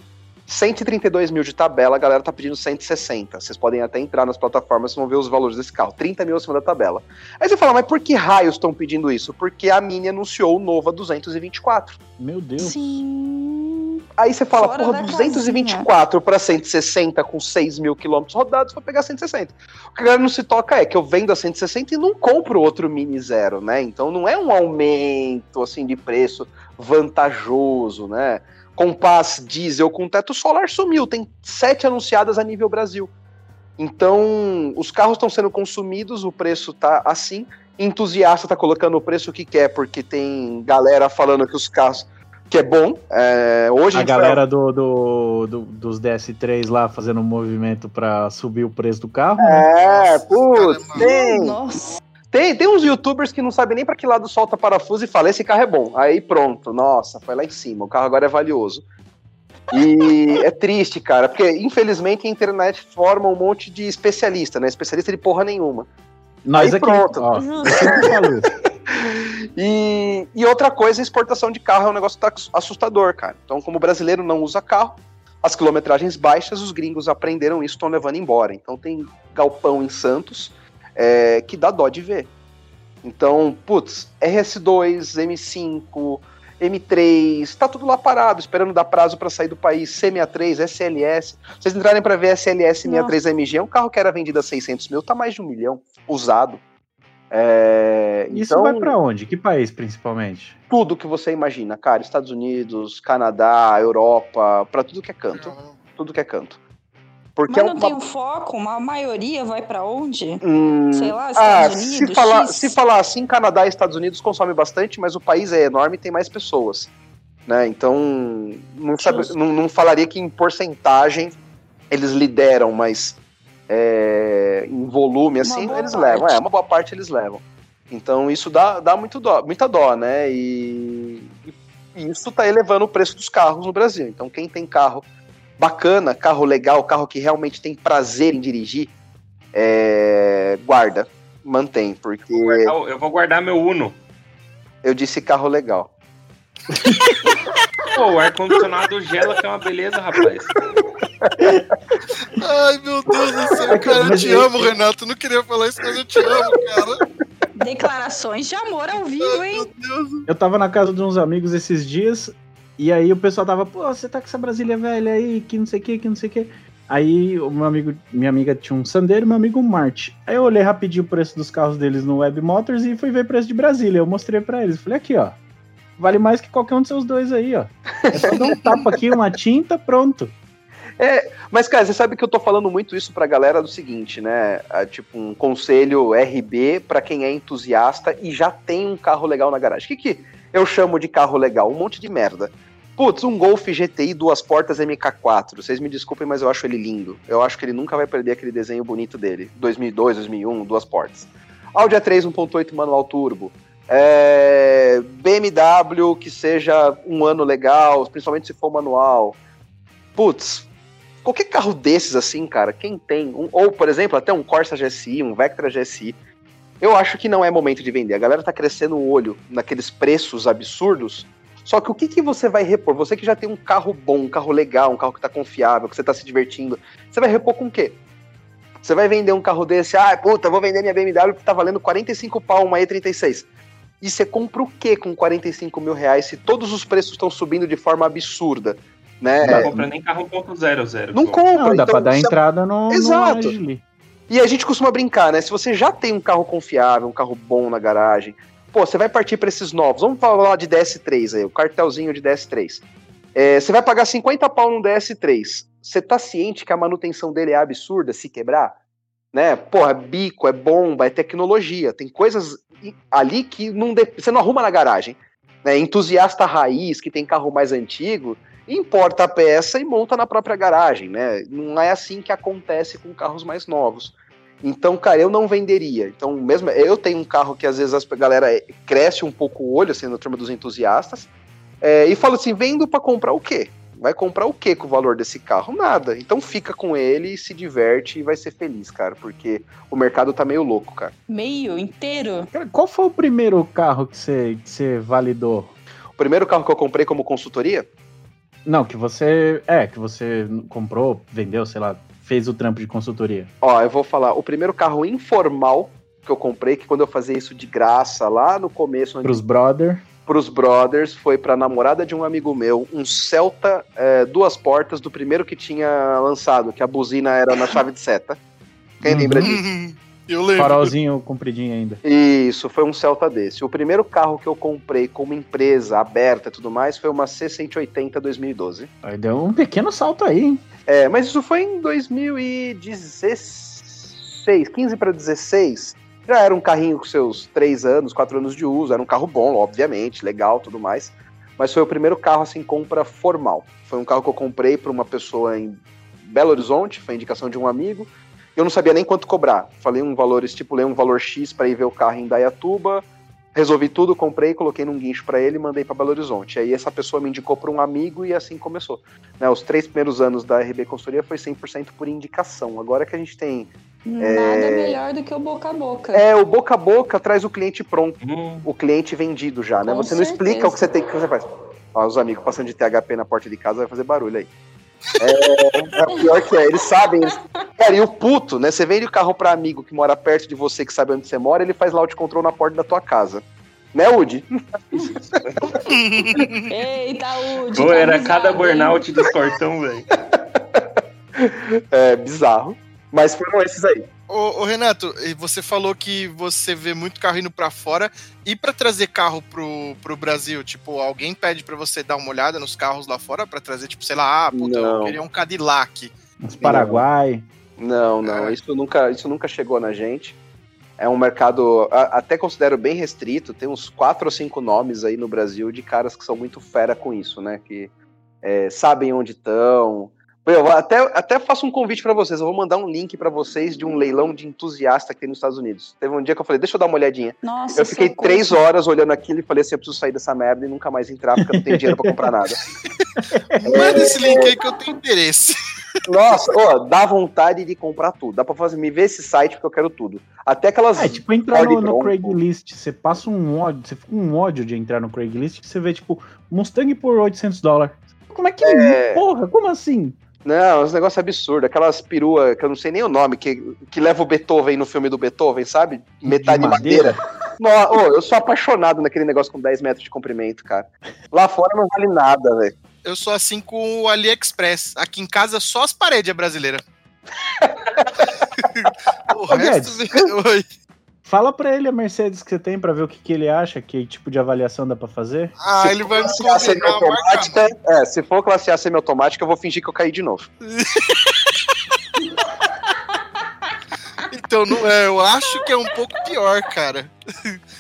132 mil de tabela, a galera tá pedindo 160. Vocês podem até entrar nas plataformas e vão ver os valores desse carro. 30 mil acima da tabela. Aí você fala, mas por que raios estão pedindo isso? Porque a Mini anunciou o Nova 224. Meu Deus. Sim. Aí você fala, Fora porra, da 224 para 160 com 6 mil quilômetros rodados, vou pegar 160. O que a galera não se toca é que eu vendo a 160 e não compro outro Mini Zero, né? Então não é um aumento, assim, de preço vantajoso, né? Compass diesel com teto solar sumiu, tem sete anunciadas a nível Brasil. Então, os carros estão sendo consumidos, o preço tá assim. Entusiasta tá colocando o preço que quer, porque tem galera falando que os carros que é bom. É, hoje A vai- galera do, do, do- dos DS3 lá fazendo um movimento pra subir o preço do carro. né? É, Nossa, putz, tem, Nossa. Tem, tem uns youtubers que não sabem nem pra que lado solta parafuso e fala, esse carro é bom. Aí pronto, nossa, foi lá em cima, o carro agora é valioso. E é triste, cara, porque infelizmente a internet forma um monte de especialista, né? Especialista de porra nenhuma. Nós Aí aqui. pronto. Ó, isso. E, e outra coisa, a exportação de carro é um negócio que tá assustador, cara. Então, como o brasileiro não usa carro, as quilometragens baixas, os gringos aprenderam isso, estão levando embora. Então tem galpão em Santos é, que dá dó de ver. Então, putz, RS2, M5, M3, tá tudo lá parado, esperando dar prazo para sair do país. C63, SLS. Vocês entrarem para ver SLS 63 MG, é um carro que era vendido a 600 mil, tá mais de um milhão, usado. É, Isso então, vai pra onde? Que país, principalmente? tudo que você imagina, cara. Estados Unidos, Canadá, Europa, pra tudo que é canto. Tudo que é canto. Porque Mas é não uma. tem um foco? Uma maioria vai pra onde? Hum, Sei lá, ah, Estados se Unidos, falar, X. se falar assim, Canadá e Estados Unidos consomem bastante, mas o país é enorme e tem mais pessoas. Né? Então, não, sabe- não, não falaria que em porcentagem eles lideram, mas é, em volume, assim, eles parte. levam. É, uma boa parte eles levam. Então, isso dá, dá muito dó, muita dó, né? E, e isso tá elevando o preço dos carros no Brasil. Então, quem tem carro bacana, carro legal, carro que realmente tem prazer em dirigir, é, guarda, mantém, porque Eu eu vou guardar meu Uno. eu disse carro legal. Pô, o ar-condicionado gela, que é uma beleza, rapaz. Ai, meu Deus do céu, cara, eu te amo, Renato. Não queria falar isso, mas eu te amo, cara. Declarações de amor ao vivo, hein? Meu Deus. Eu tava na casa de uns amigos esses dias, e aí o pessoal tava, pô, você tá com essa Brasília velha aí, que não sei o que, que não sei o que. Aí o meu amigo, minha amiga tinha um Sandero e meu amigo um Marte. Aí eu olhei rapidinho o preço dos carros deles no Web Motors e fui ver o preço de Brasília. Eu mostrei pra eles. Falei, aqui, ó. Vale mais que qualquer um dos seus dois aí, ó. É só dar um tapa aqui, uma tinta, pronto. Mas, cara, você sabe que eu tô falando muito isso pra galera do seguinte, né? Ah, tipo, um conselho RB pra quem é entusiasta e já tem um carro legal na garagem. O que, que eu chamo de carro legal? Um monte de merda. Putz, um Golf GTI duas portas MK4. Vocês me desculpem, mas eu acho ele lindo. Eu acho que ele nunca vai perder aquele desenho bonito dele. 2002, 2001, duas portas. Audi A3 1.8 manual turbo. É, BMW que seja um ano legal, principalmente se for manual. Putz, qualquer carro desses assim, cara, quem tem, um- ou por exemplo, até um Corsa GSI, um Vectra GSI, eu acho que não é momento de vender. A galera tá crescendo o olho naqueles preços absurdos. Só que o que, que você vai repor? Você que já tem um carro bom, um carro legal, um carro que tá confiável, que você tá se divertindo, você vai repor com o quê? Você vai vender um carro desse, ah, puta, vou vender minha BMW que tá valendo 45 pau, uma E36. E você compra o quê com 45 mil reais se todos os preços estão subindo de forma absurda? Né? Não compra nem carro 1.00. Não pô. compra. Não, dá então pra dar você- entrada no, no Exato. Agile. E a gente costuma brincar, né? Se você já tem um carro confiável, um carro bom na garagem, pô, você vai partir para esses novos. Vamos falar de DS3 aí, o cartelzinho de DS3. É, você vai pagar 50 pau no DS3. Você tá ciente que a manutenção dele é absurda se quebrar? Né? Porra, é bico, é bomba, é tecnologia. Tem coisas ali que não de... você não arruma na garagem. Né? Entusiasta raiz, que tem carro mais antigo, importa a peça e monta na própria garagem, né? Não é assim que acontece com carros mais novos. Então, cara, eu não venderia. Então, mesmo eu tenho um carro que às vezes a galera cresce um pouco o olho, assim, na turma dos entusiastas, é, e fala assim: vendo para comprar o quê? Vai comprar o quê com o valor desse carro? Nada. Então fica com ele, se diverte e vai ser feliz, cara, porque o mercado tá meio louco, cara. Meio inteiro? Cara, qual foi o primeiro carro que você, que você validou? O primeiro carro que eu comprei como consultoria? Não, que você. É, que você comprou, vendeu, sei lá, fez o trampo de consultoria. Ó, eu vou falar, o primeiro carro informal que eu comprei, que quando eu fazia isso de graça lá no começo. Pros brother pros brothers, foi pra namorada de um amigo meu, um Celta é, duas portas do primeiro que tinha lançado, que a buzina era na chave de seta. Quem lembra Uhum. disso? Eu lembro. Farolzinho compridinho ainda. Isso, foi um Celta desse. O primeiro carro que eu comprei como empresa aberta e tudo mais foi uma C180 2012. Aí deu um pequeno salto aí, hein? É, mas isso foi em 2016, 15 para 16. Já era um carrinho com seus 3 anos, 4 anos de uso, era um carro bom, obviamente, legal, tudo mais. Mas foi o primeiro carro assim compra formal. Foi um carro que eu comprei para uma pessoa em Belo Horizonte, foi indicação de um amigo. Eu não sabia nem quanto cobrar. Falei um valor, estipulei um valor X para ir ver o carro em Dayatuba. Resolvi tudo, comprei, coloquei num guincho para ele e mandei para Belo Horizonte. Aí essa pessoa me indicou para um amigo e assim começou. Né, os três primeiros anos da RB Consultoria foi 100% por indicação. Agora que a gente tem. Nada melhor do que o boca a boca. É, o boca a boca traz o cliente pronto, Hum, o cliente vendido já, né? Com Você não certeza. explica o que você tem, que você faz. Ó, os amigos passando de THP na porta de casa vai fazer barulho aí. É, é pior que é, eles sabem. Eles... Cara, e o puto, né? Você vende o carro pra amigo que mora perto de você, que sabe onde você mora, ele faz loud control na porta da tua casa. Né, Woody? Eita, Udi. Pô, tá era avisado, cada hein? burnout dos cortão, velho. É bizarro. Mas foram esses aí. Ô, ô, Renato, e você falou que você vê muito carro indo pra fora e pra trazer carro pro, pro Brasil, tipo, alguém pede pra você dar uma olhada nos carros lá fora pra trazer, tipo, sei lá, ah, puta, eu Não. queria um Cadillac. Uns Paraguai. Não, não, É. isso nunca, isso nunca chegou na gente. É um mercado, a- até considero bem restrito. Tem uns quatro ou cinco nomes aí no Brasil de caras que são muito fera com isso, né? Que é, sabem onde estão. Eu até, até faço um convite pra vocês. Eu vou mandar um link pra vocês de um leilão de entusiasta aqui nos Estados Unidos. Teve um dia que eu falei, deixa eu dar uma olhadinha. Nossa, Eu fiquei socorro. três horas olhando aquilo e falei assim, eu preciso sair dessa merda e nunca mais entrar porque eu não tenho dinheiro pra comprar nada. Manda esse link aí que eu tenho interesse. Nossa, ó, dá vontade de comprar tudo. Dá pra fazer, me ver esse site porque eu quero tudo. Até aquelas. É, tipo, entrar no, no. Craigslist, você passa um ódio, você fica um ódio de entrar no Craigslist, que você vê, tipo, Mustang por 800 dólares. Como é que, É. porra, como assim? Não, uns negócios absurdos. Aquelas perua que eu não sei nem o nome, que, que leva o Beethoven no filme do Beethoven, sabe? Metade de madeira. Não, ô, eu sou apaixonado naquele negócio com 10 metros de comprimento, cara. Lá fora não vale nada, velho. Eu sou assim com o AliExpress. Aqui em casa só as paredes é brasileira. o resto. Oi. Fala pra ele a Mercedes que você tem pra ver o que, que ele acha, que tipo de avaliação dá pra fazer. Ah, Se ele vai me semiautomática, é, se for classe A semiautomática, eu vou fingir que eu caí de novo. Então, não é, eu acho que é um pouco pior, cara.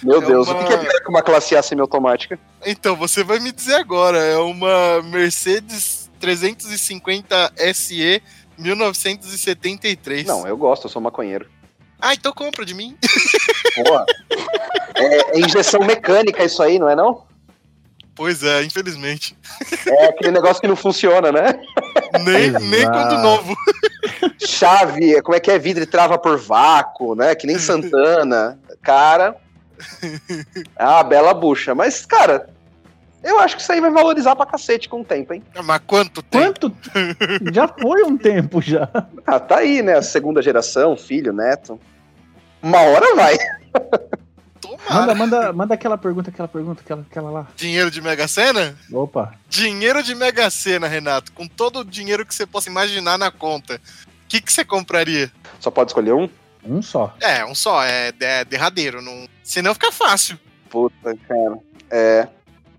Meu É Deus, uma- o que que é pior que uma classe A semiautomática? Então, você vai me dizer agora. É uma Mercedes 350 SE 1973. Não, eu gosto, eu sou maconheiro. Ah, então compra de mim. Porra. É, é injeção mecânica isso aí, não é não? Pois é, infelizmente. É aquele negócio que não funciona, né? Nem, Exato. nem quando novo. Chave, como é que é? Vidro e trava por vácuo, né? Que nem Santana. Cara. Ah, bela bucha. Mas, cara, eu acho que isso aí vai valorizar pra cacete com o tempo, hein? Mas quanto tempo? Quanto? já foi um tempo já. Ah, tá aí, né? A segunda geração, filho, neto. Uma hora vai. Tomara. Manda, manda, manda aquela pergunta, aquela pergunta, aquela, aquela lá. Dinheiro de Mega Sena? Opa. Dinheiro de Mega Sena, Renato. Com todo o dinheiro que você possa imaginar na conta. O que, que você compraria? Só pode escolher um? Um só. É, um só. É, é derradeiro. Não... Senão fica fácil. Puta, cara. É.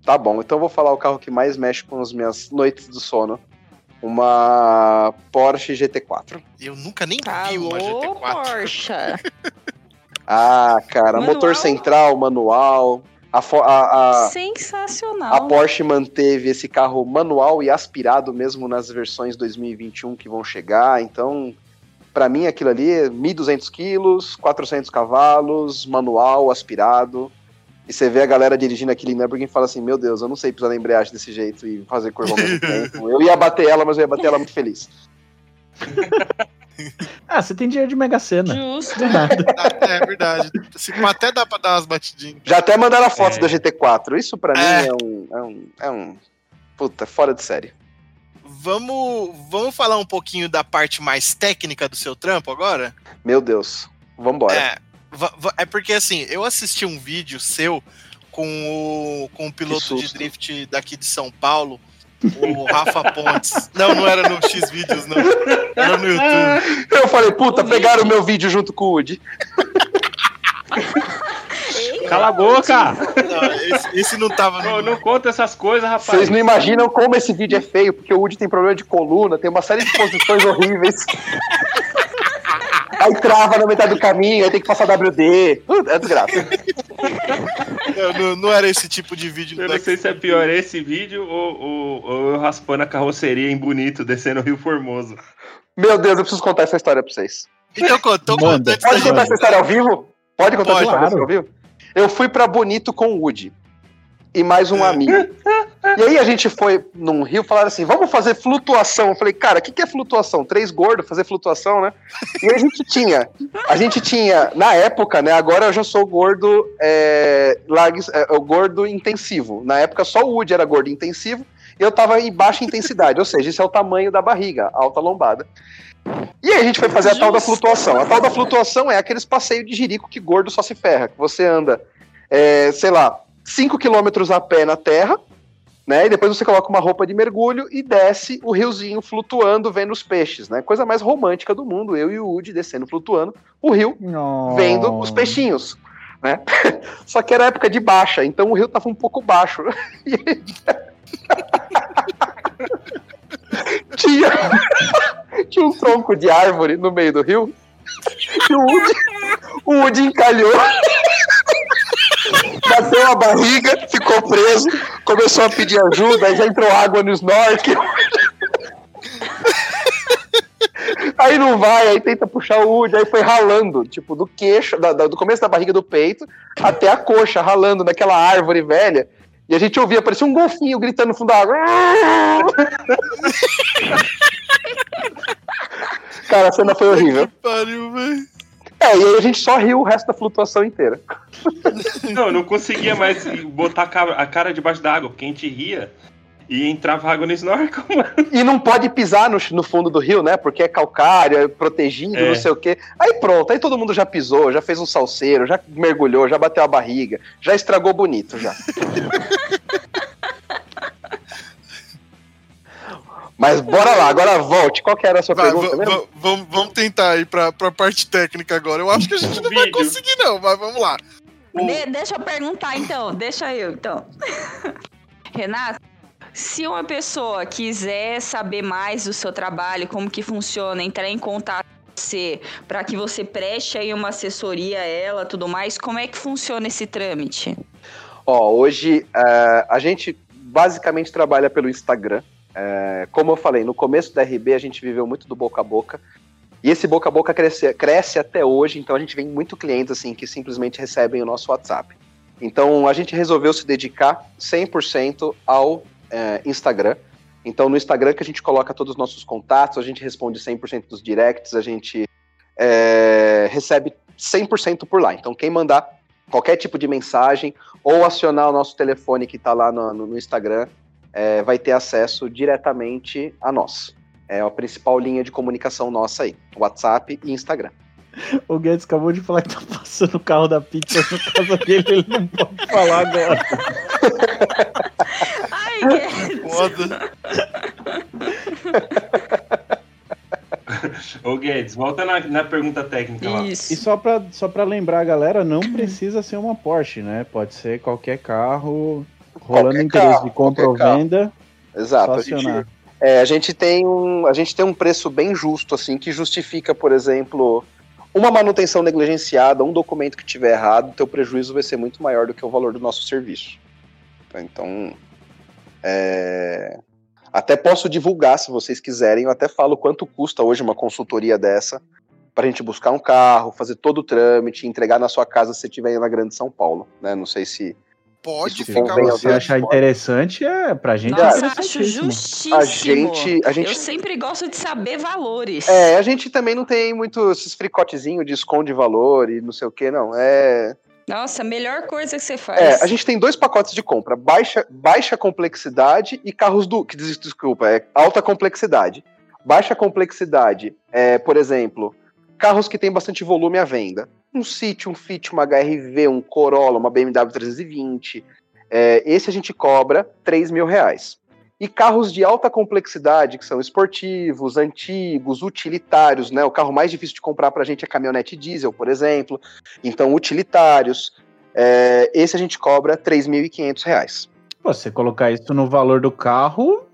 Tá bom, então eu vou falar o carro que mais mexe com as minhas noites do sono. Uma Porsche GT4. Eu nunca nem Tá vi uma Alô, GT4. Porsche. Ah, cara, Manual? motor central, manual. A, a, a, Sensacional. a Porsche manteve esse carro manual e aspirado mesmo nas versões 2021 que vão chegar. Então, pra mim, aquilo ali é 1.200 quilos, 400 cavalos, manual, aspirado. E você vê a galera dirigindo aquele Nürburgring e fala assim: Meu Deus, eu não sei pisar na embreagem desse jeito e fazer curva ao mesmo tempo. Eu ia bater ela, mas eu ia bater ela muito feliz. Ah, você tem dinheiro de Mega Sena. Justo. Do nada. Ah, É verdade. Se pá, até dá pra dar umas batidinhas. Já até mandaram a foto É. da GT4. Isso pra É. mim é um, é um. É um. Puta, fora de série. Vamos, vamos falar um pouquinho da parte mais técnica do seu trampo agora? Meu Deus. Vambora. É, é porque assim, eu assisti um vídeo seu com o, com o piloto de drift daqui de São Paulo, o Rafa Pontes. Não, não era no X vídeos, não. Era no YouTube. Eu falei, puta, O pegaram o meu vídeo junto com o Woody. Cala a boca! Não, esse, esse não tava Não, no. não conta essas coisas, rapaz. Vocês não imaginam como esse vídeo é feio, porque o Woody tem problema de coluna, tem uma série de posições horríveis. Aí trava na metade do caminho, aí tem que passar WD. É desgraça. Não, não- era esse tipo de vídeo. Eu não sei se é pior esse vídeo ou, ou, ou eu raspando a carroceria em bonito, descendo o Rio Formoso. Meu Deus, eu preciso contar essa história pra vocês. Então, conta, então Manda. da Pode contar essa história ao vivo? Pode contar Pode. essa história ao vivo? Eu fui pra Bonito com o Woody e mais um amigo. E aí a gente foi num rio falaram assim: vamos fazer flutuação. Eu falei, cara, o que, que é flutuação? Três gordos fazer flutuação, né? E a gente tinha, a gente tinha, na época, né? Agora eu já sou gordo, é, largos- é, gordo intensivo. Na época só o Woody era gordo intensivo e eu tava em baixa intensidade, ou seja, isso é o tamanho da barriga, alta lombada. E aí a gente foi fazer a tal da flutuação. A tal da flutuação é aqueles passeios de jirico que gordo só se ferra. Que você anda, é, sei lá, 5 quilômetros a pé na terra, né? E depois você coloca uma roupa de mergulho e desce o riozinho flutuando, vendo os peixes, né? Coisa mais romântica do mundo. Eu e o Woody descendo, flutuando, o rio vendo os peixinhos. Né? Só que era época de baixa, então o rio tava um pouco baixo. Tinha, tinha um tronco de árvore no meio do rio. E o Woody, o Woody encalhou. Bateu a barriga, ficou preso, começou a pedir ajuda, aí já entrou água no snorkel. Aí não vai, aí tenta puxar o Woody, aí foi ralando, tipo, do queixo, da- da- do começo da barriga do peito até a coxa, ralando naquela árvore velha. E a gente ouvia, parecia um golfinho gritando no fundo da água. Cara, a cena foi horrível. Que pariu, velho. É, e aí a gente só riu o resto da flutuação inteira. Não, eu não conseguia mais botar a cara, debaixo da água, porque a gente ria e entrava água no snorkel, mano. E não pode pisar no, no fundo do rio, né? Porque é calcário, é protegido, É. não sei o quê. Aí pronto, aí todo mundo já pisou, já fez um salseiro, já mergulhou, já bateu a barriga, já estragou bonito já. Mas bora lá, agora volte. Qual que era a sua Vai, pergunta mesmo? va- vamos, vamos tentar ir pra, pra parte técnica agora. Eu acho que a gente não vai conseguir, não, mas vamos lá. De- deixa eu perguntar então, deixa eu então. Renato, se uma pessoa quiser saber mais do seu trabalho, como que funciona, entrar em contato com você, para que você preste aí uma assessoria a ela, tudo mais, como é que funciona esse trâmite? Ó, hoje eh, a gente basicamente trabalha pelo Instagram. Eh, como eu falei, no começo da RB a gente viveu muito do boca a boca. E esse boca a boca cresce, cresce até hoje, então a gente vem muito clientes assim que simplesmente recebem o nosso WhatsApp. Então a gente resolveu se dedicar 100% ao eh, Instagram. Então no Instagram que a gente coloca todos os nossos contatos, a gente responde 100% dos directs, a gente eh, recebe 100% por lá. Então quem mandar qualquer tipo de mensagem ou acionar o nosso telefone que está lá no- no Instagram, é, vai ter acesso diretamente a nós. É a principal linha de comunicação nossa aí, WhatsApp e Instagram. O Guedes acabou de falar que tá passando o carro da pizza no casa dele, ele não pode falar agora. Ai, Guedes. Foda. Ô Guedes, volta na, na pergunta técnica lá. E só pra, só pra lembrar a galera, não precisa ser uma Porsche, né? Pode ser qualquer carro rolando interesse carro, de compra ou venda, Exato. A gente, é, a gente tem um, a gente tem um preço bem justo, assim, que justifica, por exemplo, uma manutenção negligenciada, um documento que tiver errado, teu prejuízo vai ser muito maior do que o valor do nosso serviço. Então, é, até posso divulgar, se vocês quiserem, eu até falo quanto custa hoje uma consultoria dessa, para a gente buscar um carro, fazer todo o trâmite, entregar na sua casa se você estiver na Grande São Paulo, né? Não sei se Pode Isso ficar Se Deus. achar interessante, é pra gente é Nossa, acho interessantíssimo. justíssimo. a gente, a gente Eu sempre gosto de saber valores. É, a gente também não tem muito esses fricotezinhos de esconde valor e não sei o que, não. É, Nossa, a melhor coisa que você faz. é, a gente tem dois pacotes de compra: baixa, baixa complexidade e carros do. Que, des- desculpa, é alta complexidade. Baixa complexidade é, por exemplo, carros que têm bastante volume à venda. Um City, um Fit, uma HRV, um Corolla, uma BMW 320. É, esse a gente cobra 3 mil reais. E carros de alta complexidade, que são esportivos, antigos, utilitários, né? O carro mais difícil de comprar pra gente é caminhonete diesel, por exemplo. Então, utilitários. é, esse a gente cobra 3.500 reais. Pô, você colocar isso no valor do carro,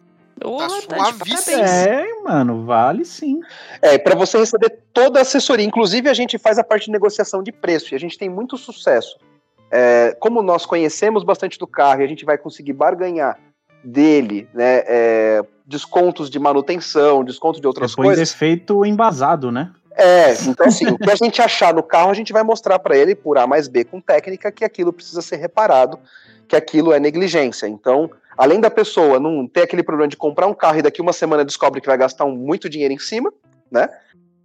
Porra, Tá tá suavíssimo. é, mano, vale sim. É, para você receber toda a assessoria. Inclusive, a gente faz a parte de negociação de preço e a gente tem muito sucesso. É, como nós conhecemos bastante do carro e a gente vai conseguir barganhar dele, né, é, descontos de manutenção, desconto de outras Depois coisas. efeito embasado, né? É, então assim, o que a gente achar no carro, a gente vai mostrar para ele por A mais B com técnica que aquilo precisa ser reparado, que aquilo é negligência. Então, além da pessoa não ter aquele problema de comprar um carro e daqui uma semana descobre que vai gastar um, muito dinheiro em cima, né?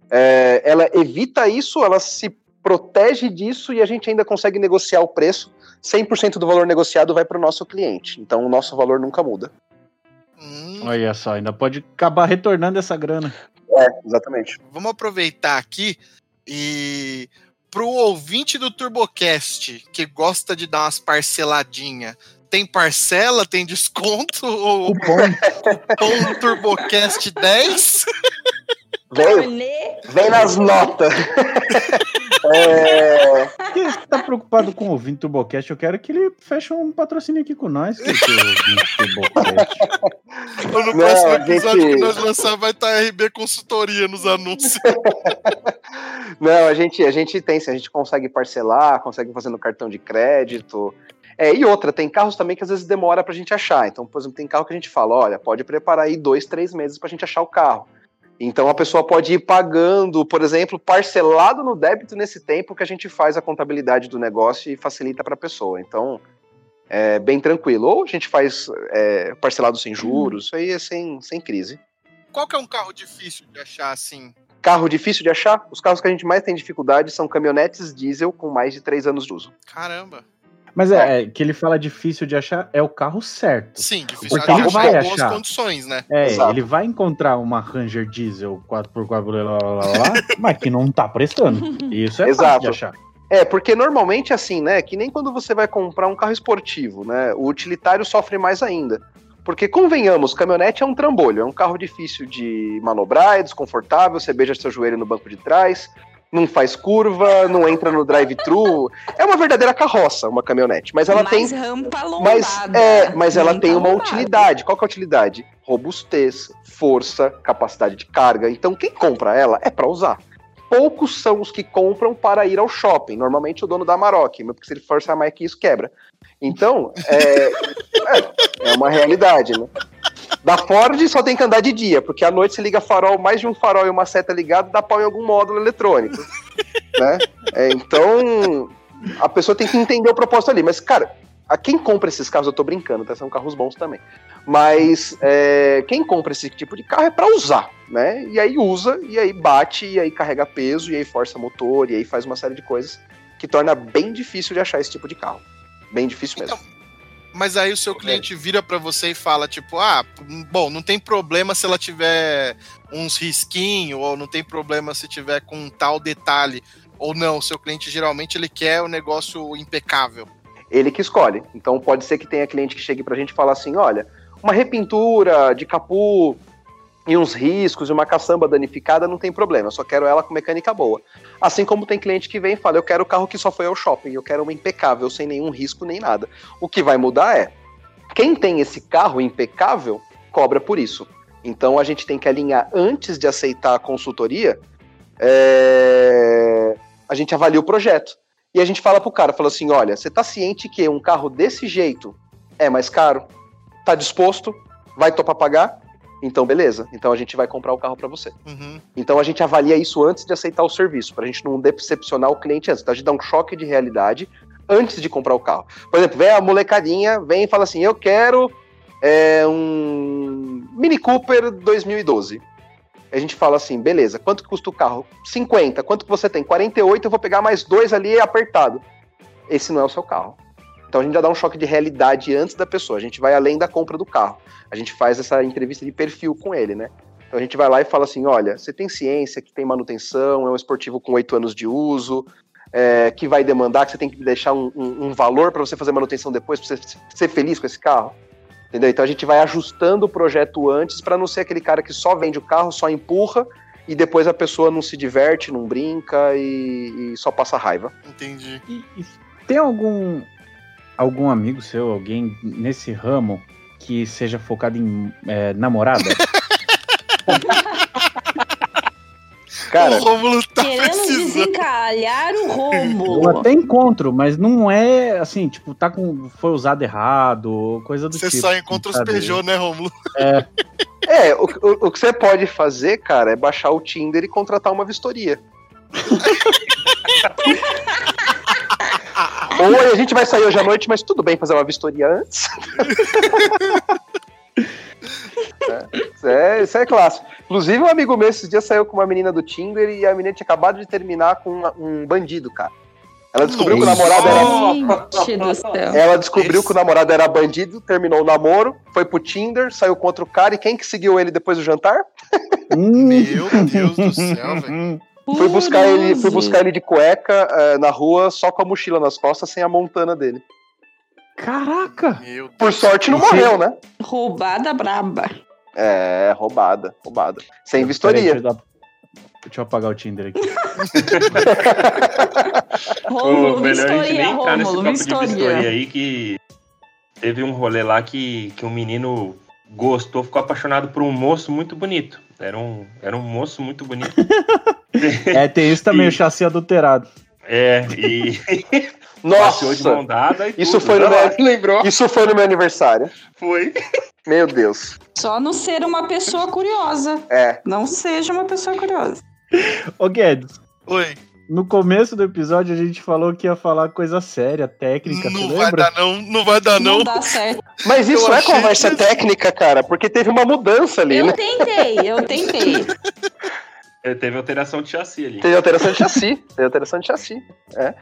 é, ela evita isso, ela se protege disso e a gente ainda consegue negociar o preço. 100% do valor negociado vai para o nosso cliente. Então, o nosso valor nunca muda. Hum, Olha só, ainda pode acabar retornando essa grana. É, exatamente. vamos aproveitar aqui e pro ouvinte do TurboCast que gosta de dar umas parceladinhas, tem parcela, tem desconto ou Cupom. cupom TurboCast 10? Vem, vem nas notas. é, você tá preocupado com o ouvinte Turbocast? Eu quero que ele feche um patrocínio aqui com nós. Que é no Não, próximo episódio gente- que nós lançar vai estar RB Consultoria nos anúncios. Não, a gente, a gente tem, sim, a gente consegue parcelar, consegue fazer no cartão de crédito. É, e outra, tem carros também que às vezes demora pra gente achar. Então, por exemplo, tem carro que a gente fala, olha, pode preparar aí dois, três meses pra gente achar o carro. Então a pessoa pode ir pagando, por exemplo, parcelado no débito nesse tempo que a gente faz a contabilidade do negócio e facilita para a pessoa. Então, é bem tranquilo. Ou a gente faz é, parcelado sem juros, isso aí é sem, sem crise. Qual que é um carro difícil de achar assim? Carro difícil de achar? Os carros que a gente mais tem dificuldade são caminhonetes diesel com mais de três anos de uso. Caramba. Mas é, é, que ele fala difícil de achar é o carro certo. Sim, difícil Porque ele achar vai em boas achar. condições, né? É, Exato. ele vai encontrar uma Ranger Diesel 4x4, blá, blá, blá, blá, blá, mas que não tá prestando. Isso é fácil Exato. de achar. É, porque normalmente assim, né? Que nem quando você vai comprar um carro esportivo, né? O utilitário sofre mais ainda. Porque, convenhamos, caminhonete é um trambolho, é um carro difícil de manobrar, é desconfortável, você beija seu joelho no banco de trás, não faz curva, não entra no drive-thru. É uma verdadeira carroça, uma caminhonete. Mas ela mais tem. rampa lombada. Mas, é, mas ela tem uma lombada. utilidade. Qual que é a utilidade? Robustez, força, capacidade de carga. Então, quem compra ela é para usar. Poucos são os que compram para ir ao shopping. Normalmente o dono da mas porque se ele forçar mais que isso, quebra. Então, é, é, é uma realidade, né? Da Ford só tem que andar de dia, porque à noite você liga farol, mais de um farol e uma seta ligado, dá pau em algum módulo eletrônico. né? É, então, a pessoa tem que entender o propósito ali. Mas, cara, a quem compra esses carros, eu tô brincando, tá? São carros bons também. Mas é, quem compra esse tipo de carro é para usar, né? E aí usa, e aí bate, e aí carrega peso, e aí força motor, e aí faz uma série de coisas que torna bem difícil de achar esse tipo de carro. Bem difícil mesmo. Então, mas aí o seu cliente vira pra você e fala, tipo, ah, bom, não tem problema se ela tiver uns risquinhos, ou não tem problema se tiver com um tal detalhe, ou não. O seu cliente geralmente ele quer o negócio impecável. ele que escolhe. Então pode ser que tenha cliente que chegue pra gente e fale assim: olha, uma repintura de capu e uns riscos e uma caçamba danificada, não tem problema. Eu só quero ela com mecânica boa. Assim como tem cliente que vem e fala: Eu quero o carro que só foi ao shopping, eu quero uma impecável, sem nenhum risco nem nada. O que vai mudar é: quem tem esse carro impecável cobra por isso. Então a gente tem que alinhar antes de aceitar a consultoria. é, A gente avalia o projeto. E a gente fala pro cara, fala assim: olha, você tá ciente que um carro desse jeito é mais caro? Tá disposto? Vai topar pagar? Então, beleza. Então a gente vai comprar o carro para você. Uhum. Então a gente avalia isso antes de aceitar o serviço, pra gente não decepcionar o cliente antes. Então a gente dá um choque de realidade antes de comprar o carro. Por exemplo, vem a molecadinha, vem e fala assim: eu quero é, um Mini Cooper 2012. A gente fala assim, beleza, quanto que custa o carro? 50. Quanto que você tem? 48, eu vou pegar mais dois ali apertado. Esse não é o seu carro. Então a gente já dá um choque de realidade antes da pessoa. A gente vai além da compra do carro. A gente faz essa entrevista de perfil com ele, né? Então a gente vai lá e fala assim: olha, você tem ciência que tem manutenção, é um esportivo com oito anos de uso, é, que vai demandar, que você tem que deixar um, um- um valor para você fazer manutenção depois, para você ser feliz com esse carro. Entendeu? Então a gente vai ajustando o projeto antes para não ser aquele cara que só vende o carro, só empurra e depois a pessoa não se diverte, não brinca e, e só passa raiva. Entendi. E, e tem algum algum amigo seu, alguém nesse ramo que seja focado em é, namorada? Cara, o Rômulo tá Querendo desencalhar o Eu Rômulo. até encontro, mas não é assim, tipo, tá com foi usado errado, coisa do Você tipo. só encontra os? Peugeot, né, Rômulo? é, o, o- o que você pode fazer, cara, é baixar o Tinder e contratar uma vistoria. Ou a gente vai sair hoje à noite, mas tudo bem fazer uma vistoria antes. é, isso é clássico. Inclusive, um amigo meu esses dias saiu com uma menina do Tinder e a menina tinha acabado de terminar com uma- um bandido, cara. Ela descobriu que o Nossa. namorado era. Gente do céu. Ela descobriu Esse- que o namorado era bandido, terminou o namoro, foi pro Tinder, saiu com outro cara e quem que seguiu ele depois do jantar? Meu Deus do céu, velho. Fui buscar ele, fui buscar ele de cueca eh, na rua, só com a mochila nas costas, sem a montana dele. Caraca! Por sorte não morreu, né? Roubada braba. É, roubada, roubada. Sem Peraí, vistoria. deixa, eu dar- deixa eu apagar o Tinder aqui. Gente vistoria, de vistoria vistoria. aí que teve um rolê lá que, que um menino gostou, ficou apaixonado por um moço muito bonito. Era um, era um moço muito bonito. É, tem isso também, E- o chassi adulterado. É, e passeou de mão Nossa! dada e Isso tudo. foi no Ah, meu- lembrou? Isso foi no meu aniversário. Foi. Meu Deus. Só não ser uma pessoa curiosa. É. Não seja uma pessoa curiosa. Ô Guedes, Oi. No começo do episódio a gente falou que ia falar coisa séria, técnica, Não vai lembra? dar não, não vai dar não. Não dá certo. Mas isso Eu é conversa que- técnica, cara, porque teve uma mudança ali, Eu né? tentei, eu tentei. É, Teve alteração de chassi ali. Teve alteração de chassi. Teve alteração de chassi. É.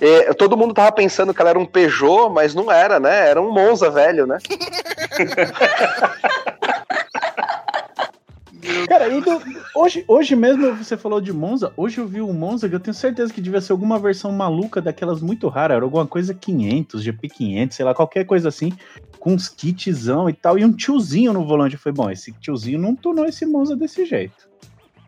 É, todo mundo tava pensando que ela era um Peugeot, mas não era, né? Era um Monza velho, né? Cara, hoje, hoje mesmo você falou de Monza. Hoje eu vi um Monza que eu tenho certeza que devia ser alguma versão maluca daquelas muito raras. Era alguma coisa 500, GP500, sei lá, qualquer coisa assim, com uns kitzão e tal. E um tiozinho no volante. Eu falei, bom, esse tiozinho não tornou esse Monza desse jeito.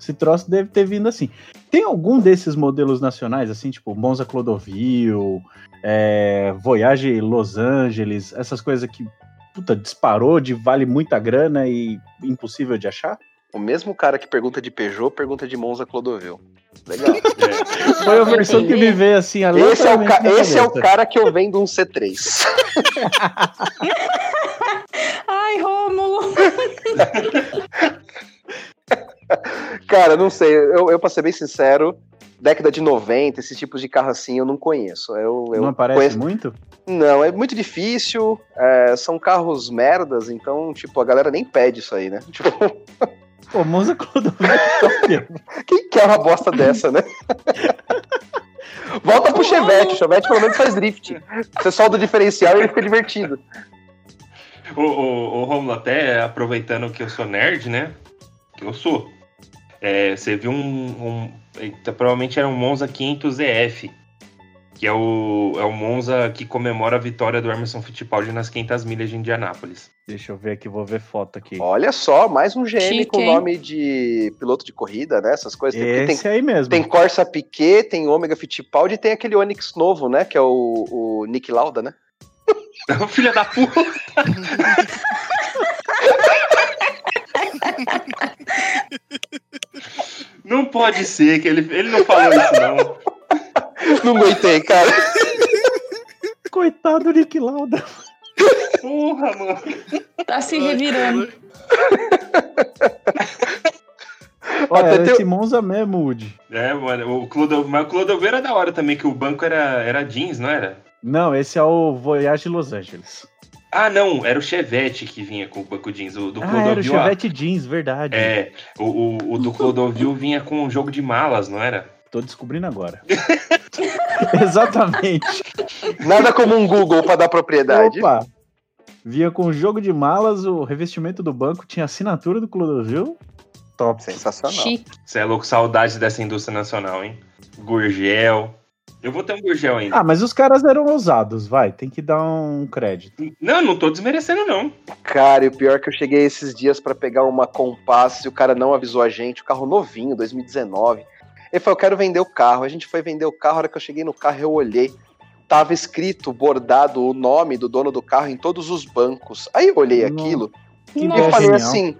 Esse troço deve ter vindo assim. Tem algum desses modelos nacionais, assim, tipo Monza Clodovil, é, Voyage Los Angeles, essas coisas que, puta, disparou de vale muita grana e impossível de achar? O mesmo cara que pergunta de Peugeot, pergunta de Monza Clodovil. Legal. É. Foi a versão que me veio assim, Esse é, o ca- esse é o cara que eu vendo um C3. Ai, Rômulo. Cara, não sei. Eu, eu pra ser bem sincero, década de 90, esses tipos de carro assim, eu não conheço. Eu, eu Não aparece conheço- muito? Não, é muito difícil. é, são carros merdas, então, tipo, a galera nem pede isso aí, né? Tipo, Pô, Monza Clodovil quem quer uma bosta dessa, né? Volta pro Chevette. O Chevette pelo menos faz drift. Você solta o diferencial e ele fica divertido. O, o, o Romulo, até aproveitando que eu sou nerd, né? Que eu sou. É, você viu um. um provavelmente era um Monza 500 EF. Que é o, é o Monza que comemora a vitória do Emerson Fittipaldi nas 500 milhas de Indianápolis. Deixa eu ver aqui, vou ver foto aqui. Olha só, mais um GM Chique, com hein? nome de piloto de corrida, né? Essas coisas. Tem, porque tem, Esse aí mesmo. tem Corsa Piquet, tem Ômega Fittipaldi e tem aquele Onix novo, né? Que é o, o Nick Lauda, né? Filha da puta! Não pode ser que ele, ele não falou isso, não. Não aguentei, cara. Coitado do Nick Lauda. Porra, mano. Tá se revirando. Olha, Até era teu- esse Monza mesmo, Woody. É, mano, o Clodo, mas o Clodovil era da hora também, que o banco era, era jeans, não era? Não, esse é o Voyage Los Angeles. Ah, não, era o Chevette que vinha com o banco jeans. O do Ah, era o Clodovil. ah, Chevette Jeans, verdade. É, o, o, o do Clodovil vinha com um jogo de malas, não era? Tô descobrindo agora. Exatamente. Nada como um Google pra dar propriedade. Opa! Vinha com jogo de malas, o revestimento do banco tinha assinatura do Clodovil. Top. Sensacional. Chique. Você é louco, saudades dessa indústria nacional, hein? Gurgel. Eu vou ter um Gurgel ainda. Ah, mas os caras eram ousados, vai, tem que dar um crédito. Não, não tô desmerecendo, não. Cara, e o pior é que eu cheguei esses dias pra pegar uma Compass e o cara não avisou a gente, o carro novinho, 2019. Ele falou, eu quero vender o carro. A gente foi vender o carro, a hora que eu cheguei no carro eu olhei. Tava escrito, bordado, o nome do dono do carro em todos os bancos. Aí eu olhei Nossa. aquilo Que e falei genial. assim,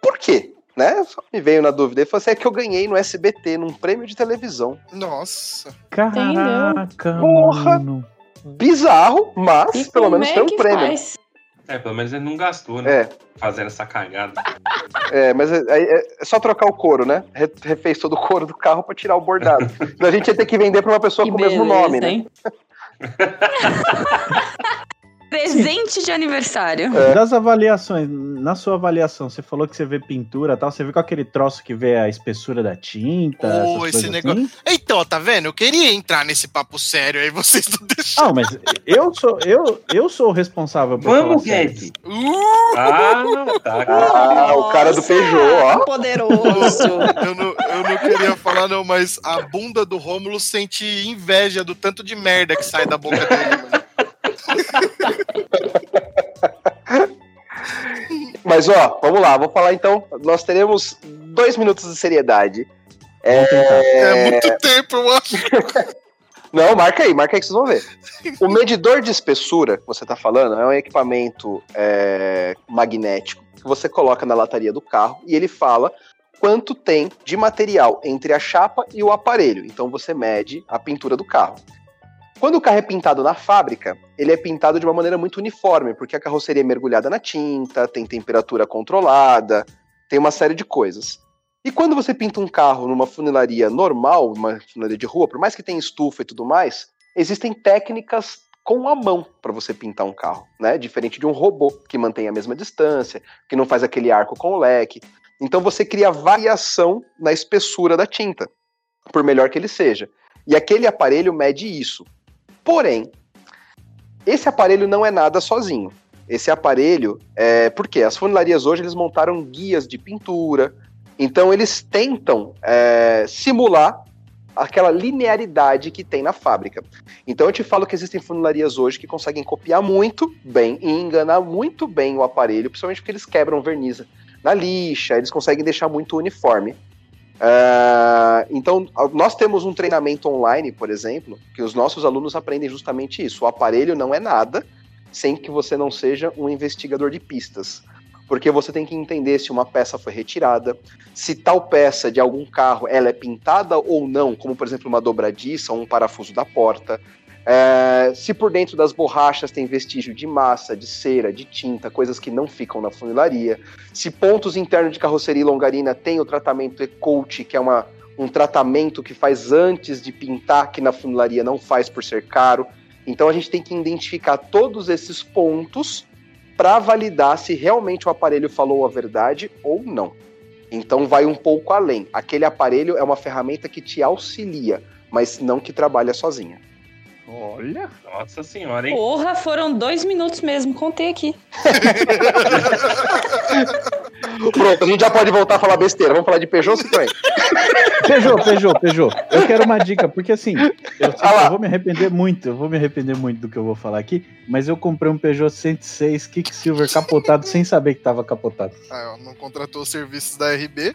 por quê? Né? Só me veio na dúvida. Ele falou assim, é que eu ganhei no SBT, num prêmio de televisão. Nossa. Caraca, Porra. mano. Bizarro, mas E pelo menos é foi um prêmio. faz? É, pelo menos ele não gastou, né? É, Fazendo essa cagada. É, mas é, é- é só trocar o couro, né? Re- Refez todo o couro do carro pra tirar o bordado. Então a gente ia ter que vender pra uma pessoa Que com o mesmo nome, né? Presente de aniversário. É. Das avaliações, na sua avaliação, você falou que você vê pintura e tal, você viu com aquele troço que vê a espessura da tinta? Oh, esse negócio- assim? Então, tá vendo? Eu queria entrar nesse papo sério, aí vocês não deixaram. Ah, mas eu sou, eu, eu sou o responsável por Vamos, Guedes. Uh, Ah, não, tá. Ah, o cara do Peugeot, ó. Poderoso. eu, não, eu não queria falar, não, mas a bunda do Rômulo sente inveja do tanto de merda que sai da boca dele, mano. Mas ó, vamos lá, vou falar então. Nós teremos dois minutos de seriedade. Tentar. É muito tempo, eu acho. Não, marca aí, marca aí que vocês vão ver. O medidor de espessura que você está falando é um equipamento é, magnético que você coloca na lataria do carro e ele fala quanto tem de material entre a chapa e o aparelho. Então você mede a pintura do carro. Quando o carro é pintado na fábrica, ele é pintado de uma maneira muito uniforme, porque a carroceria é mergulhada na tinta, tem temperatura controlada, tem uma série de coisas. E quando você pinta um carro numa funilaria normal, uma funilaria de rua, por mais que tenha estufa e tudo mais, existem técnicas com a mão para você pintar um carro, né? Diferente de um robô que mantém a mesma distância, que não faz aquele arco com o leque. Então você cria variação na espessura da tinta, por melhor que ele seja. E aquele aparelho mede isso. Porém, esse aparelho não é nada sozinho. Esse aparelho é porque as funilarias hoje eles montaram guias de pintura, então eles tentam é, simular aquela linearidade que tem na fábrica. Então eu te falo que existem funilarias hoje que conseguem copiar muito bem e enganar muito bem o aparelho, principalmente porque eles quebram verniz na lixa, eles conseguem deixar muito uniforme. Ah, então, nós temos um treinamento online, por exemplo, que os nossos alunos aprendem justamente isso. O aparelho não é nada sem que você não seja um investigador de pistas. Porque você tem que entender se uma peça foi retirada, se tal peça de algum carro ela é pintada ou não, como por exemplo uma dobradiça ou um parafuso da porta. É, se por dentro das borrachas tem vestígio de massa, de cera, de tinta, coisas que não ficam na funilaria. Se pontos internos de carroceria e longarina tem o tratamento E-Coat, que é uma, um tratamento que faz antes de pintar, que na funilaria não faz por ser caro. Então a gente tem que identificar todos esses pontos para validar se realmente o aparelho falou a verdade ou não. Então vai um pouco além. Aquele aparelho é uma ferramenta que te auxilia, mas não que trabalha sozinha. Olha. Nossa senhora, hein? Porra, foram dois minutos mesmo, contei aqui. Pronto, a gente já pode voltar a falar besteira. Vamos falar de Peugeot ou Citroën? Peugeot, Peugeot, Peugeot. Eu quero uma dica, porque assim, eu, sei Ah eu vou me arrepender muito, eu vou me arrepender muito do que eu vou falar aqui, mas eu comprei um Peugeot 106 Kicksilver capotado sem saber que tava capotado. Ah, não contratou os serviços da RB.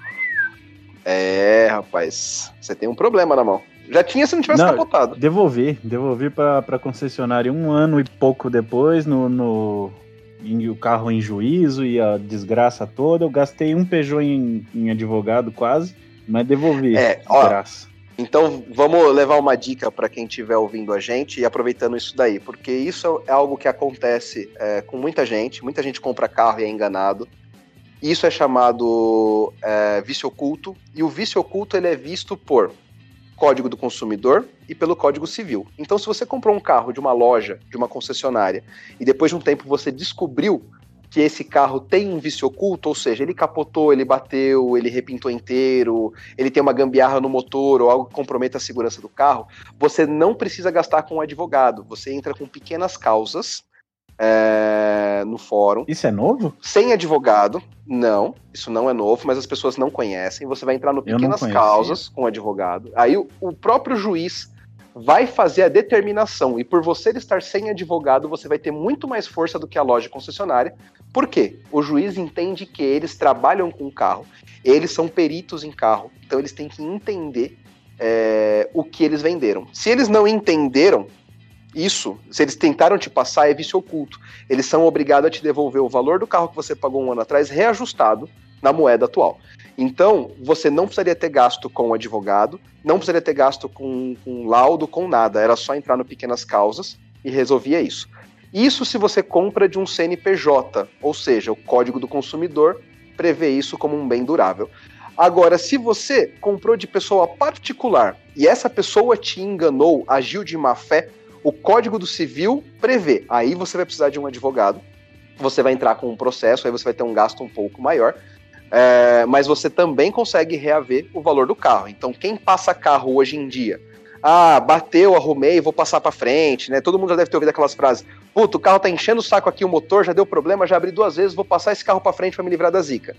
É, rapaz. Você tem um problema na mão. Já tinha se não tivesse Não, capotado. Devolvi, devolvi pra, pra concessionária um ano e pouco depois, no, no o carro em juízo e a desgraça toda. Eu gastei um Peugeot em, em advogado quase, mas devolvi. É, ó, desgraça. Então vamos levar uma dica para quem estiver ouvindo a gente e aproveitando isso daí, porque isso é algo que acontece é, com muita gente. Muita gente compra carro e é enganado. Isso é chamado é, vício oculto e o vício oculto ele é visto por Código do Consumidor e pelo Código Civil. Então, se você comprou um carro de uma loja, de uma concessionária, e depois de um tempo você descobriu que esse carro tem um vício oculto, ou seja, ele capotou, ele bateu, ele repintou inteiro, ele tem uma gambiarra no motor ou algo que comprometa a segurança do carro, você não precisa gastar com um advogado. Você entra com pequenas causas é, no fórum, Isso é novo? sem advogado. Não, isso não é novo, mas as pessoas não conhecem. Você vai entrar no pequenas causas com advogado. Aí o, o próprio juiz vai fazer a determinação. E por você estar sem advogado, você vai ter muito mais força do que a loja concessionária. Por quê? O juiz entende que eles trabalham com carro, eles são peritos em carro, então eles têm que entender é, o que eles venderam. Se eles não entenderam isso, se eles tentaram te passar, é vício oculto. Eles são obrigados a te devolver o valor do carro que você pagou um ano atrás, reajustado na moeda atual. Então, você não precisaria ter gasto com advogado, não precisaria ter gasto com, com laudo, com nada. Era só entrar no Pequenas Causas e resolvia isso. Isso se você compra de um CNPJ, ou seja, o Código do Consumidor prevê isso como um bem durável. Agora, se você comprou de pessoa particular e essa pessoa te enganou, agiu de má fé, o Código do Civil prevê. Aí você vai precisar de um advogado, você vai entrar com um processo, aí você vai ter um gasto um pouco maior, é, mas você também consegue reaver o valor do carro. Então, quem passa carro hoje em dia, ah, bateu, arrumei, vou passar para frente, né? Todo mundo já deve ter ouvido aquelas frases. Puta, o carro tá enchendo o saco aqui, o motor já deu problema, já abri duas vezes, vou passar esse carro para frente para me livrar da zica.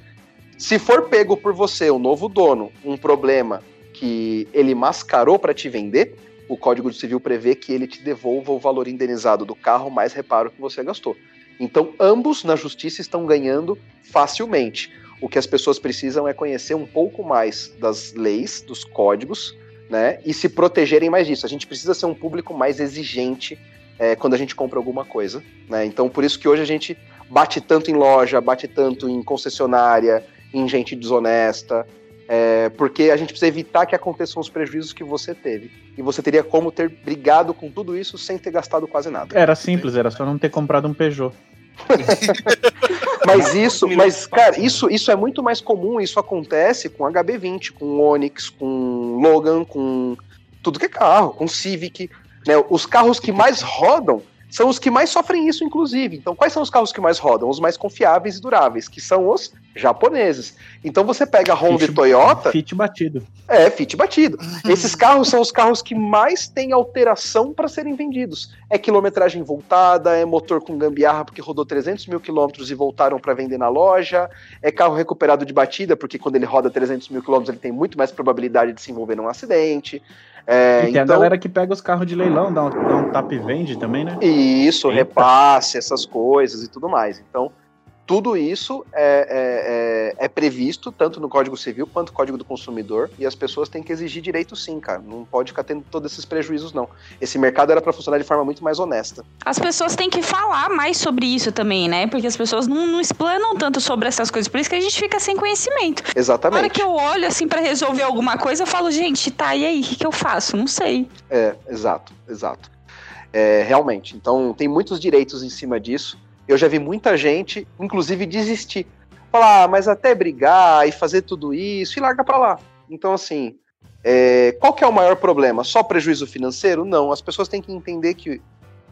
Se for pego por você, o novo dono, um problema que ele mascarou para te vender, o Código Civil prevê que ele te devolva o valor indenizado do carro mais reparo que você gastou. Então, ambos na justiça estão ganhando facilmente. O que as pessoas precisam é conhecer um pouco mais das leis, dos códigos, né? E se protegerem mais disso. A gente precisa ser um público mais exigente é, quando a gente compra alguma coisa, né? Então, por isso que hoje a gente bate tanto em loja, bate tanto em concessionária, em gente desonesta, é, porque a gente precisa evitar que aconteçam os prejuízos que você teve. E você teria como ter brigado com tudo isso sem ter gastado quase nada. Era simples, era só não ter comprado um Peugeot. Mas isso, mas, cara, isso, isso é muito mais comum, isso acontece com HB20, com Onix, com Logan, com tudo que é carro, com Civic. Né? Os carros que mais rodam são os que mais sofrem isso, inclusive. Então, quais são os carros que mais rodam? Os mais confiáveis e duráveis, que são os japoneses. Então, você pega a Honda Fit- e Toyota, Fit batido. é, fit batido. Esses carros são os carros que mais têm alteração para serem vendidos. É quilometragem voltada, é motor com gambiarra porque rodou 300 mil quilômetros e voltaram para vender na loja, é carro recuperado de batida porque quando ele roda 300 mil quilômetros ele tem muito mais probabilidade de se envolver num acidente. É, e tem a então, galera que pega os carros de leilão, dá um, dá um tap e vende também, né? isso, Eita. repasse, essas coisas e tudo mais. Então, tudo isso é, é- é- é previsto tanto no Código Civil quanto no Código do Consumidor e as pessoas têm que exigir direito sim, cara. Não pode ficar tendo todos esses prejuízos, não. Esse mercado era para funcionar de forma muito mais honesta. As pessoas têm que falar mais sobre isso também, né? Porque as pessoas não, não explanam tanto sobre essas coisas. Por isso que a gente fica sem conhecimento. Na hora Exatamente. que eu olho assim pra resolver alguma coisa, eu falo, gente, tá, e aí, o que, que eu faço? Não sei. É, exato, exato. É, realmente. Então, tem muitos direitos em cima disso. Eu já vi muita gente, inclusive, desistir. Falar, ah, mas até brigar e fazer tudo isso e larga pra lá. Então, assim, é, qual que é o maior problema? Só prejuízo financeiro? Não. As pessoas têm que entender que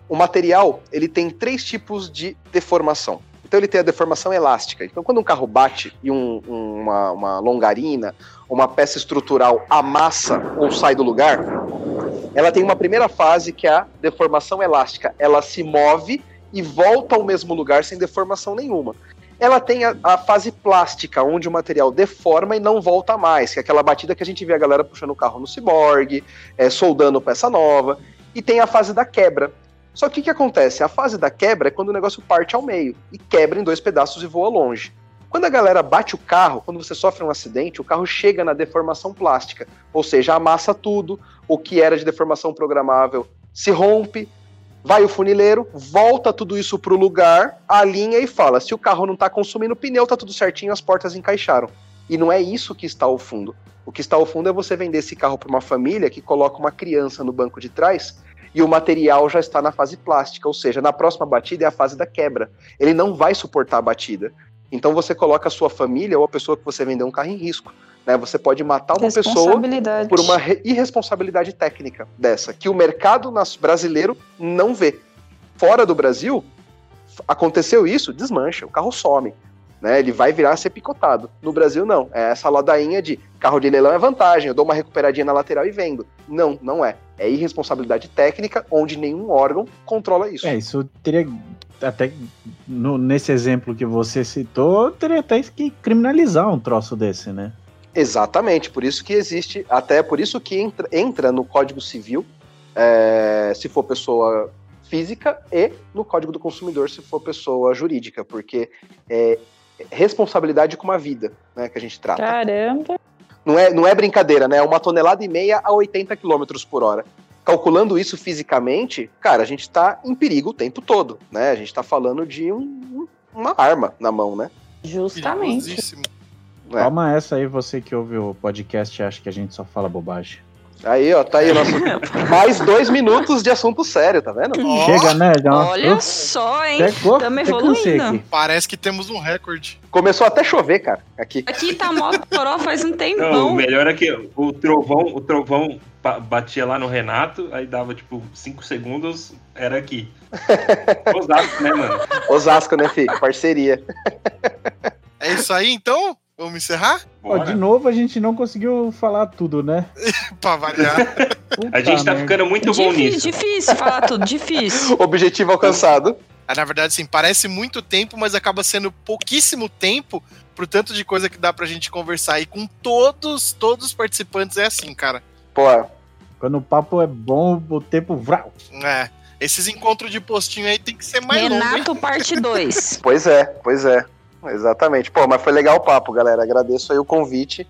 o material ele tem três tipos de deformação. Então ele tem a deformação elástica. Então quando um carro bate e um- uma, uma longarina, uma peça estrutural amassa ou sai do lugar, ela tem uma primeira fase que é a deformação elástica. Ela se move e volta ao mesmo lugar sem deformação nenhuma. ela tem a, a fase plástica, onde o material deforma e não volta mais, que é aquela batida que a gente vê a galera puxando o carro no ciborgue, é, soldando peça nova, e tem a fase da quebra. Só que o que, acontece? A fase da quebra é quando o negócio parte ao meio e quebra em dois pedaços e voa longe. Quando a galera bate o carro, quando você sofre um acidente, o carro chega na deformação plástica, ou seja, amassa tudo, o que era de deformação programável se rompe, vai o funileiro, volta tudo isso para o lugar, alinha e fala: se o carro não está consumindo pneu, tá tudo certinho, as portas encaixaram. E não é isso que está ao fundo. O que está ao fundo é você vender esse carro para uma família que coloca uma criança no banco de trás e o material já está na fase plástica, ou seja, na próxima batida é a fase da quebra. Ele não vai suportar a batida. Então você coloca a sua família ou a pessoa que você vendeu um carro em risco. Né? Você pode matar uma pessoa por uma re- irresponsabilidade técnica dessa, que o mercado brasileiro não vê. Fora do Brasil, aconteceu isso, desmancha, o carro some. Né? Ele vai virar a ser picotado. No Brasil, não. É essa ladainha de carro de leilão é vantagem, eu dou uma recuperadinha na lateral e vendo. Não, não é. É irresponsabilidade técnica, onde nenhum órgão controla isso. É, isso teria até no- nesse exemplo que você citou, teria até que criminalizar um troço desse, né? Exatamente, por isso que existe, até por isso que entra, entra no Código Civil, é, se for pessoa física, e no Código do Consumidor, se for pessoa jurídica, porque é responsabilidade com uma vida, né, que a gente trata. Caramba. Não é, não é brincadeira, né? É uma tonelada e meia a 80 km por hora. Calculando isso fisicamente, cara, a gente tá em perigo o tempo todo, né? A gente tá falando de um- uma arma na mão, né? Justamente. É. Toma essa aí, você que ouve o podcast e acha que a gente só fala bobagem. Aí, ó, tá aí o nosso. Mais dois minutos de assunto sério, tá vendo? Ó, Chega, né? Olha só, hein? tamo até cansei evoluindo. Parece que temos um recorde. Começou até a chover, cara, aqui. Aqui tá mó toró faz um Não, o tempão. melhor é que o trovão, o trovão ba- batia lá no Renato, aí dava tipo 5 segundos, era aqui. Osasco, né, mano? Osasco, né, filho? Parceria. É isso aí, então? Vamos encerrar? Ó, de novo, a gente não conseguiu falar tudo, né? pra variar. A gente tá merda. ficando muito bom difícil, nisso. difícil falar tudo, difícil. Objetivo alcançado. Ah, Na verdade, assim, parece muito tempo, mas acaba sendo pouquíssimo tempo pro tanto de coisa que dá pra gente conversar. E com todos, todos os participantes é assim, cara. Pô, Quando o papo é bom, o tempo. Vrau. É. Esses encontros de postinho aí tem que ser mais longo, hein? Renato, parte 2. pois é, pois é. Exatamente. Pô, mas foi legal o papo, galera. Agradeço aí o convite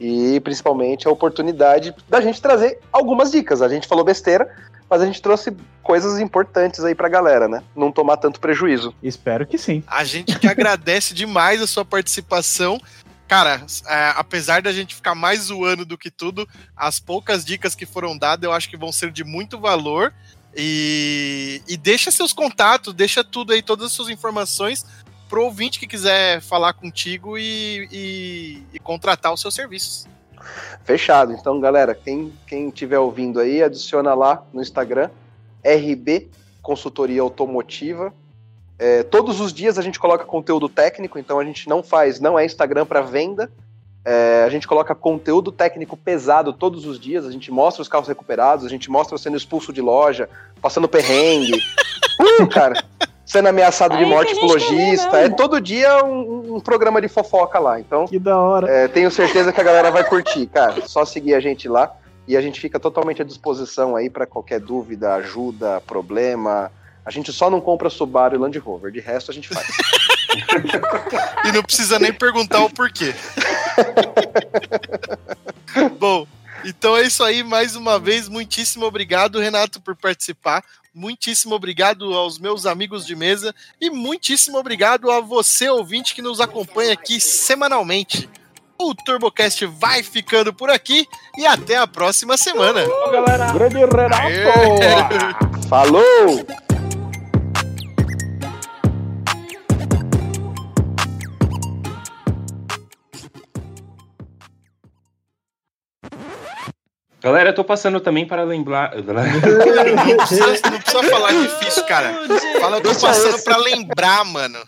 e principalmente a oportunidade da gente trazer algumas dicas. A gente falou besteira, mas a gente trouxe coisas importantes aí pra galera, né? Não tomar tanto prejuízo. Espero que sim. A gente que agradece demais a sua participação. Cara, é, apesar da gente ficar mais zoando do que tudo, as poucas dicas que foram dadas eu acho que vão ser de muito valor. E, e deixa seus contatos, deixa tudo aí, todas as suas informações pro ouvinte que quiser falar contigo e, e, e contratar os seus serviços. Fechado. Então, galera, quem, quem tiver ouvindo aí, adiciona lá no Instagram, RB Consultoria Automotiva. É, todos os dias a gente coloca conteúdo técnico, então a gente não faz, não é Instagram para venda. É, a gente coloca conteúdo técnico pesado todos os dias, a gente mostra os carros recuperados, a gente mostra sendo expulso de loja, passando perrengue. Uh, cara, sendo ameaçado de Aí que morte ver lojista. É todo dia um, um programa de fofoca lá. Então, Que da hora. é, tenho certeza que a galera vai curtir, cara. Só seguir a gente lá e a gente fica totalmente à disposição aí para qualquer dúvida, ajuda, problema. A gente só não compra Subaru e Land Rover, de resto a gente faz. E não precisa nem perguntar o porquê. Bom, então é isso aí. Mais uma vez, muitíssimo obrigado, Renato, por participar. Muitíssimo obrigado aos meus amigos de mesa. E muitíssimo obrigado a você, ouvinte, que nos acompanha aqui semanalmente. O TurboCast vai ficando por aqui e até a próxima semana. Grande Renato! Falou! Galera, eu tô passando também para lembrar. Não precisa, não precisa falar difícil, cara. Fala, eu tô passando pra lembrar, mano.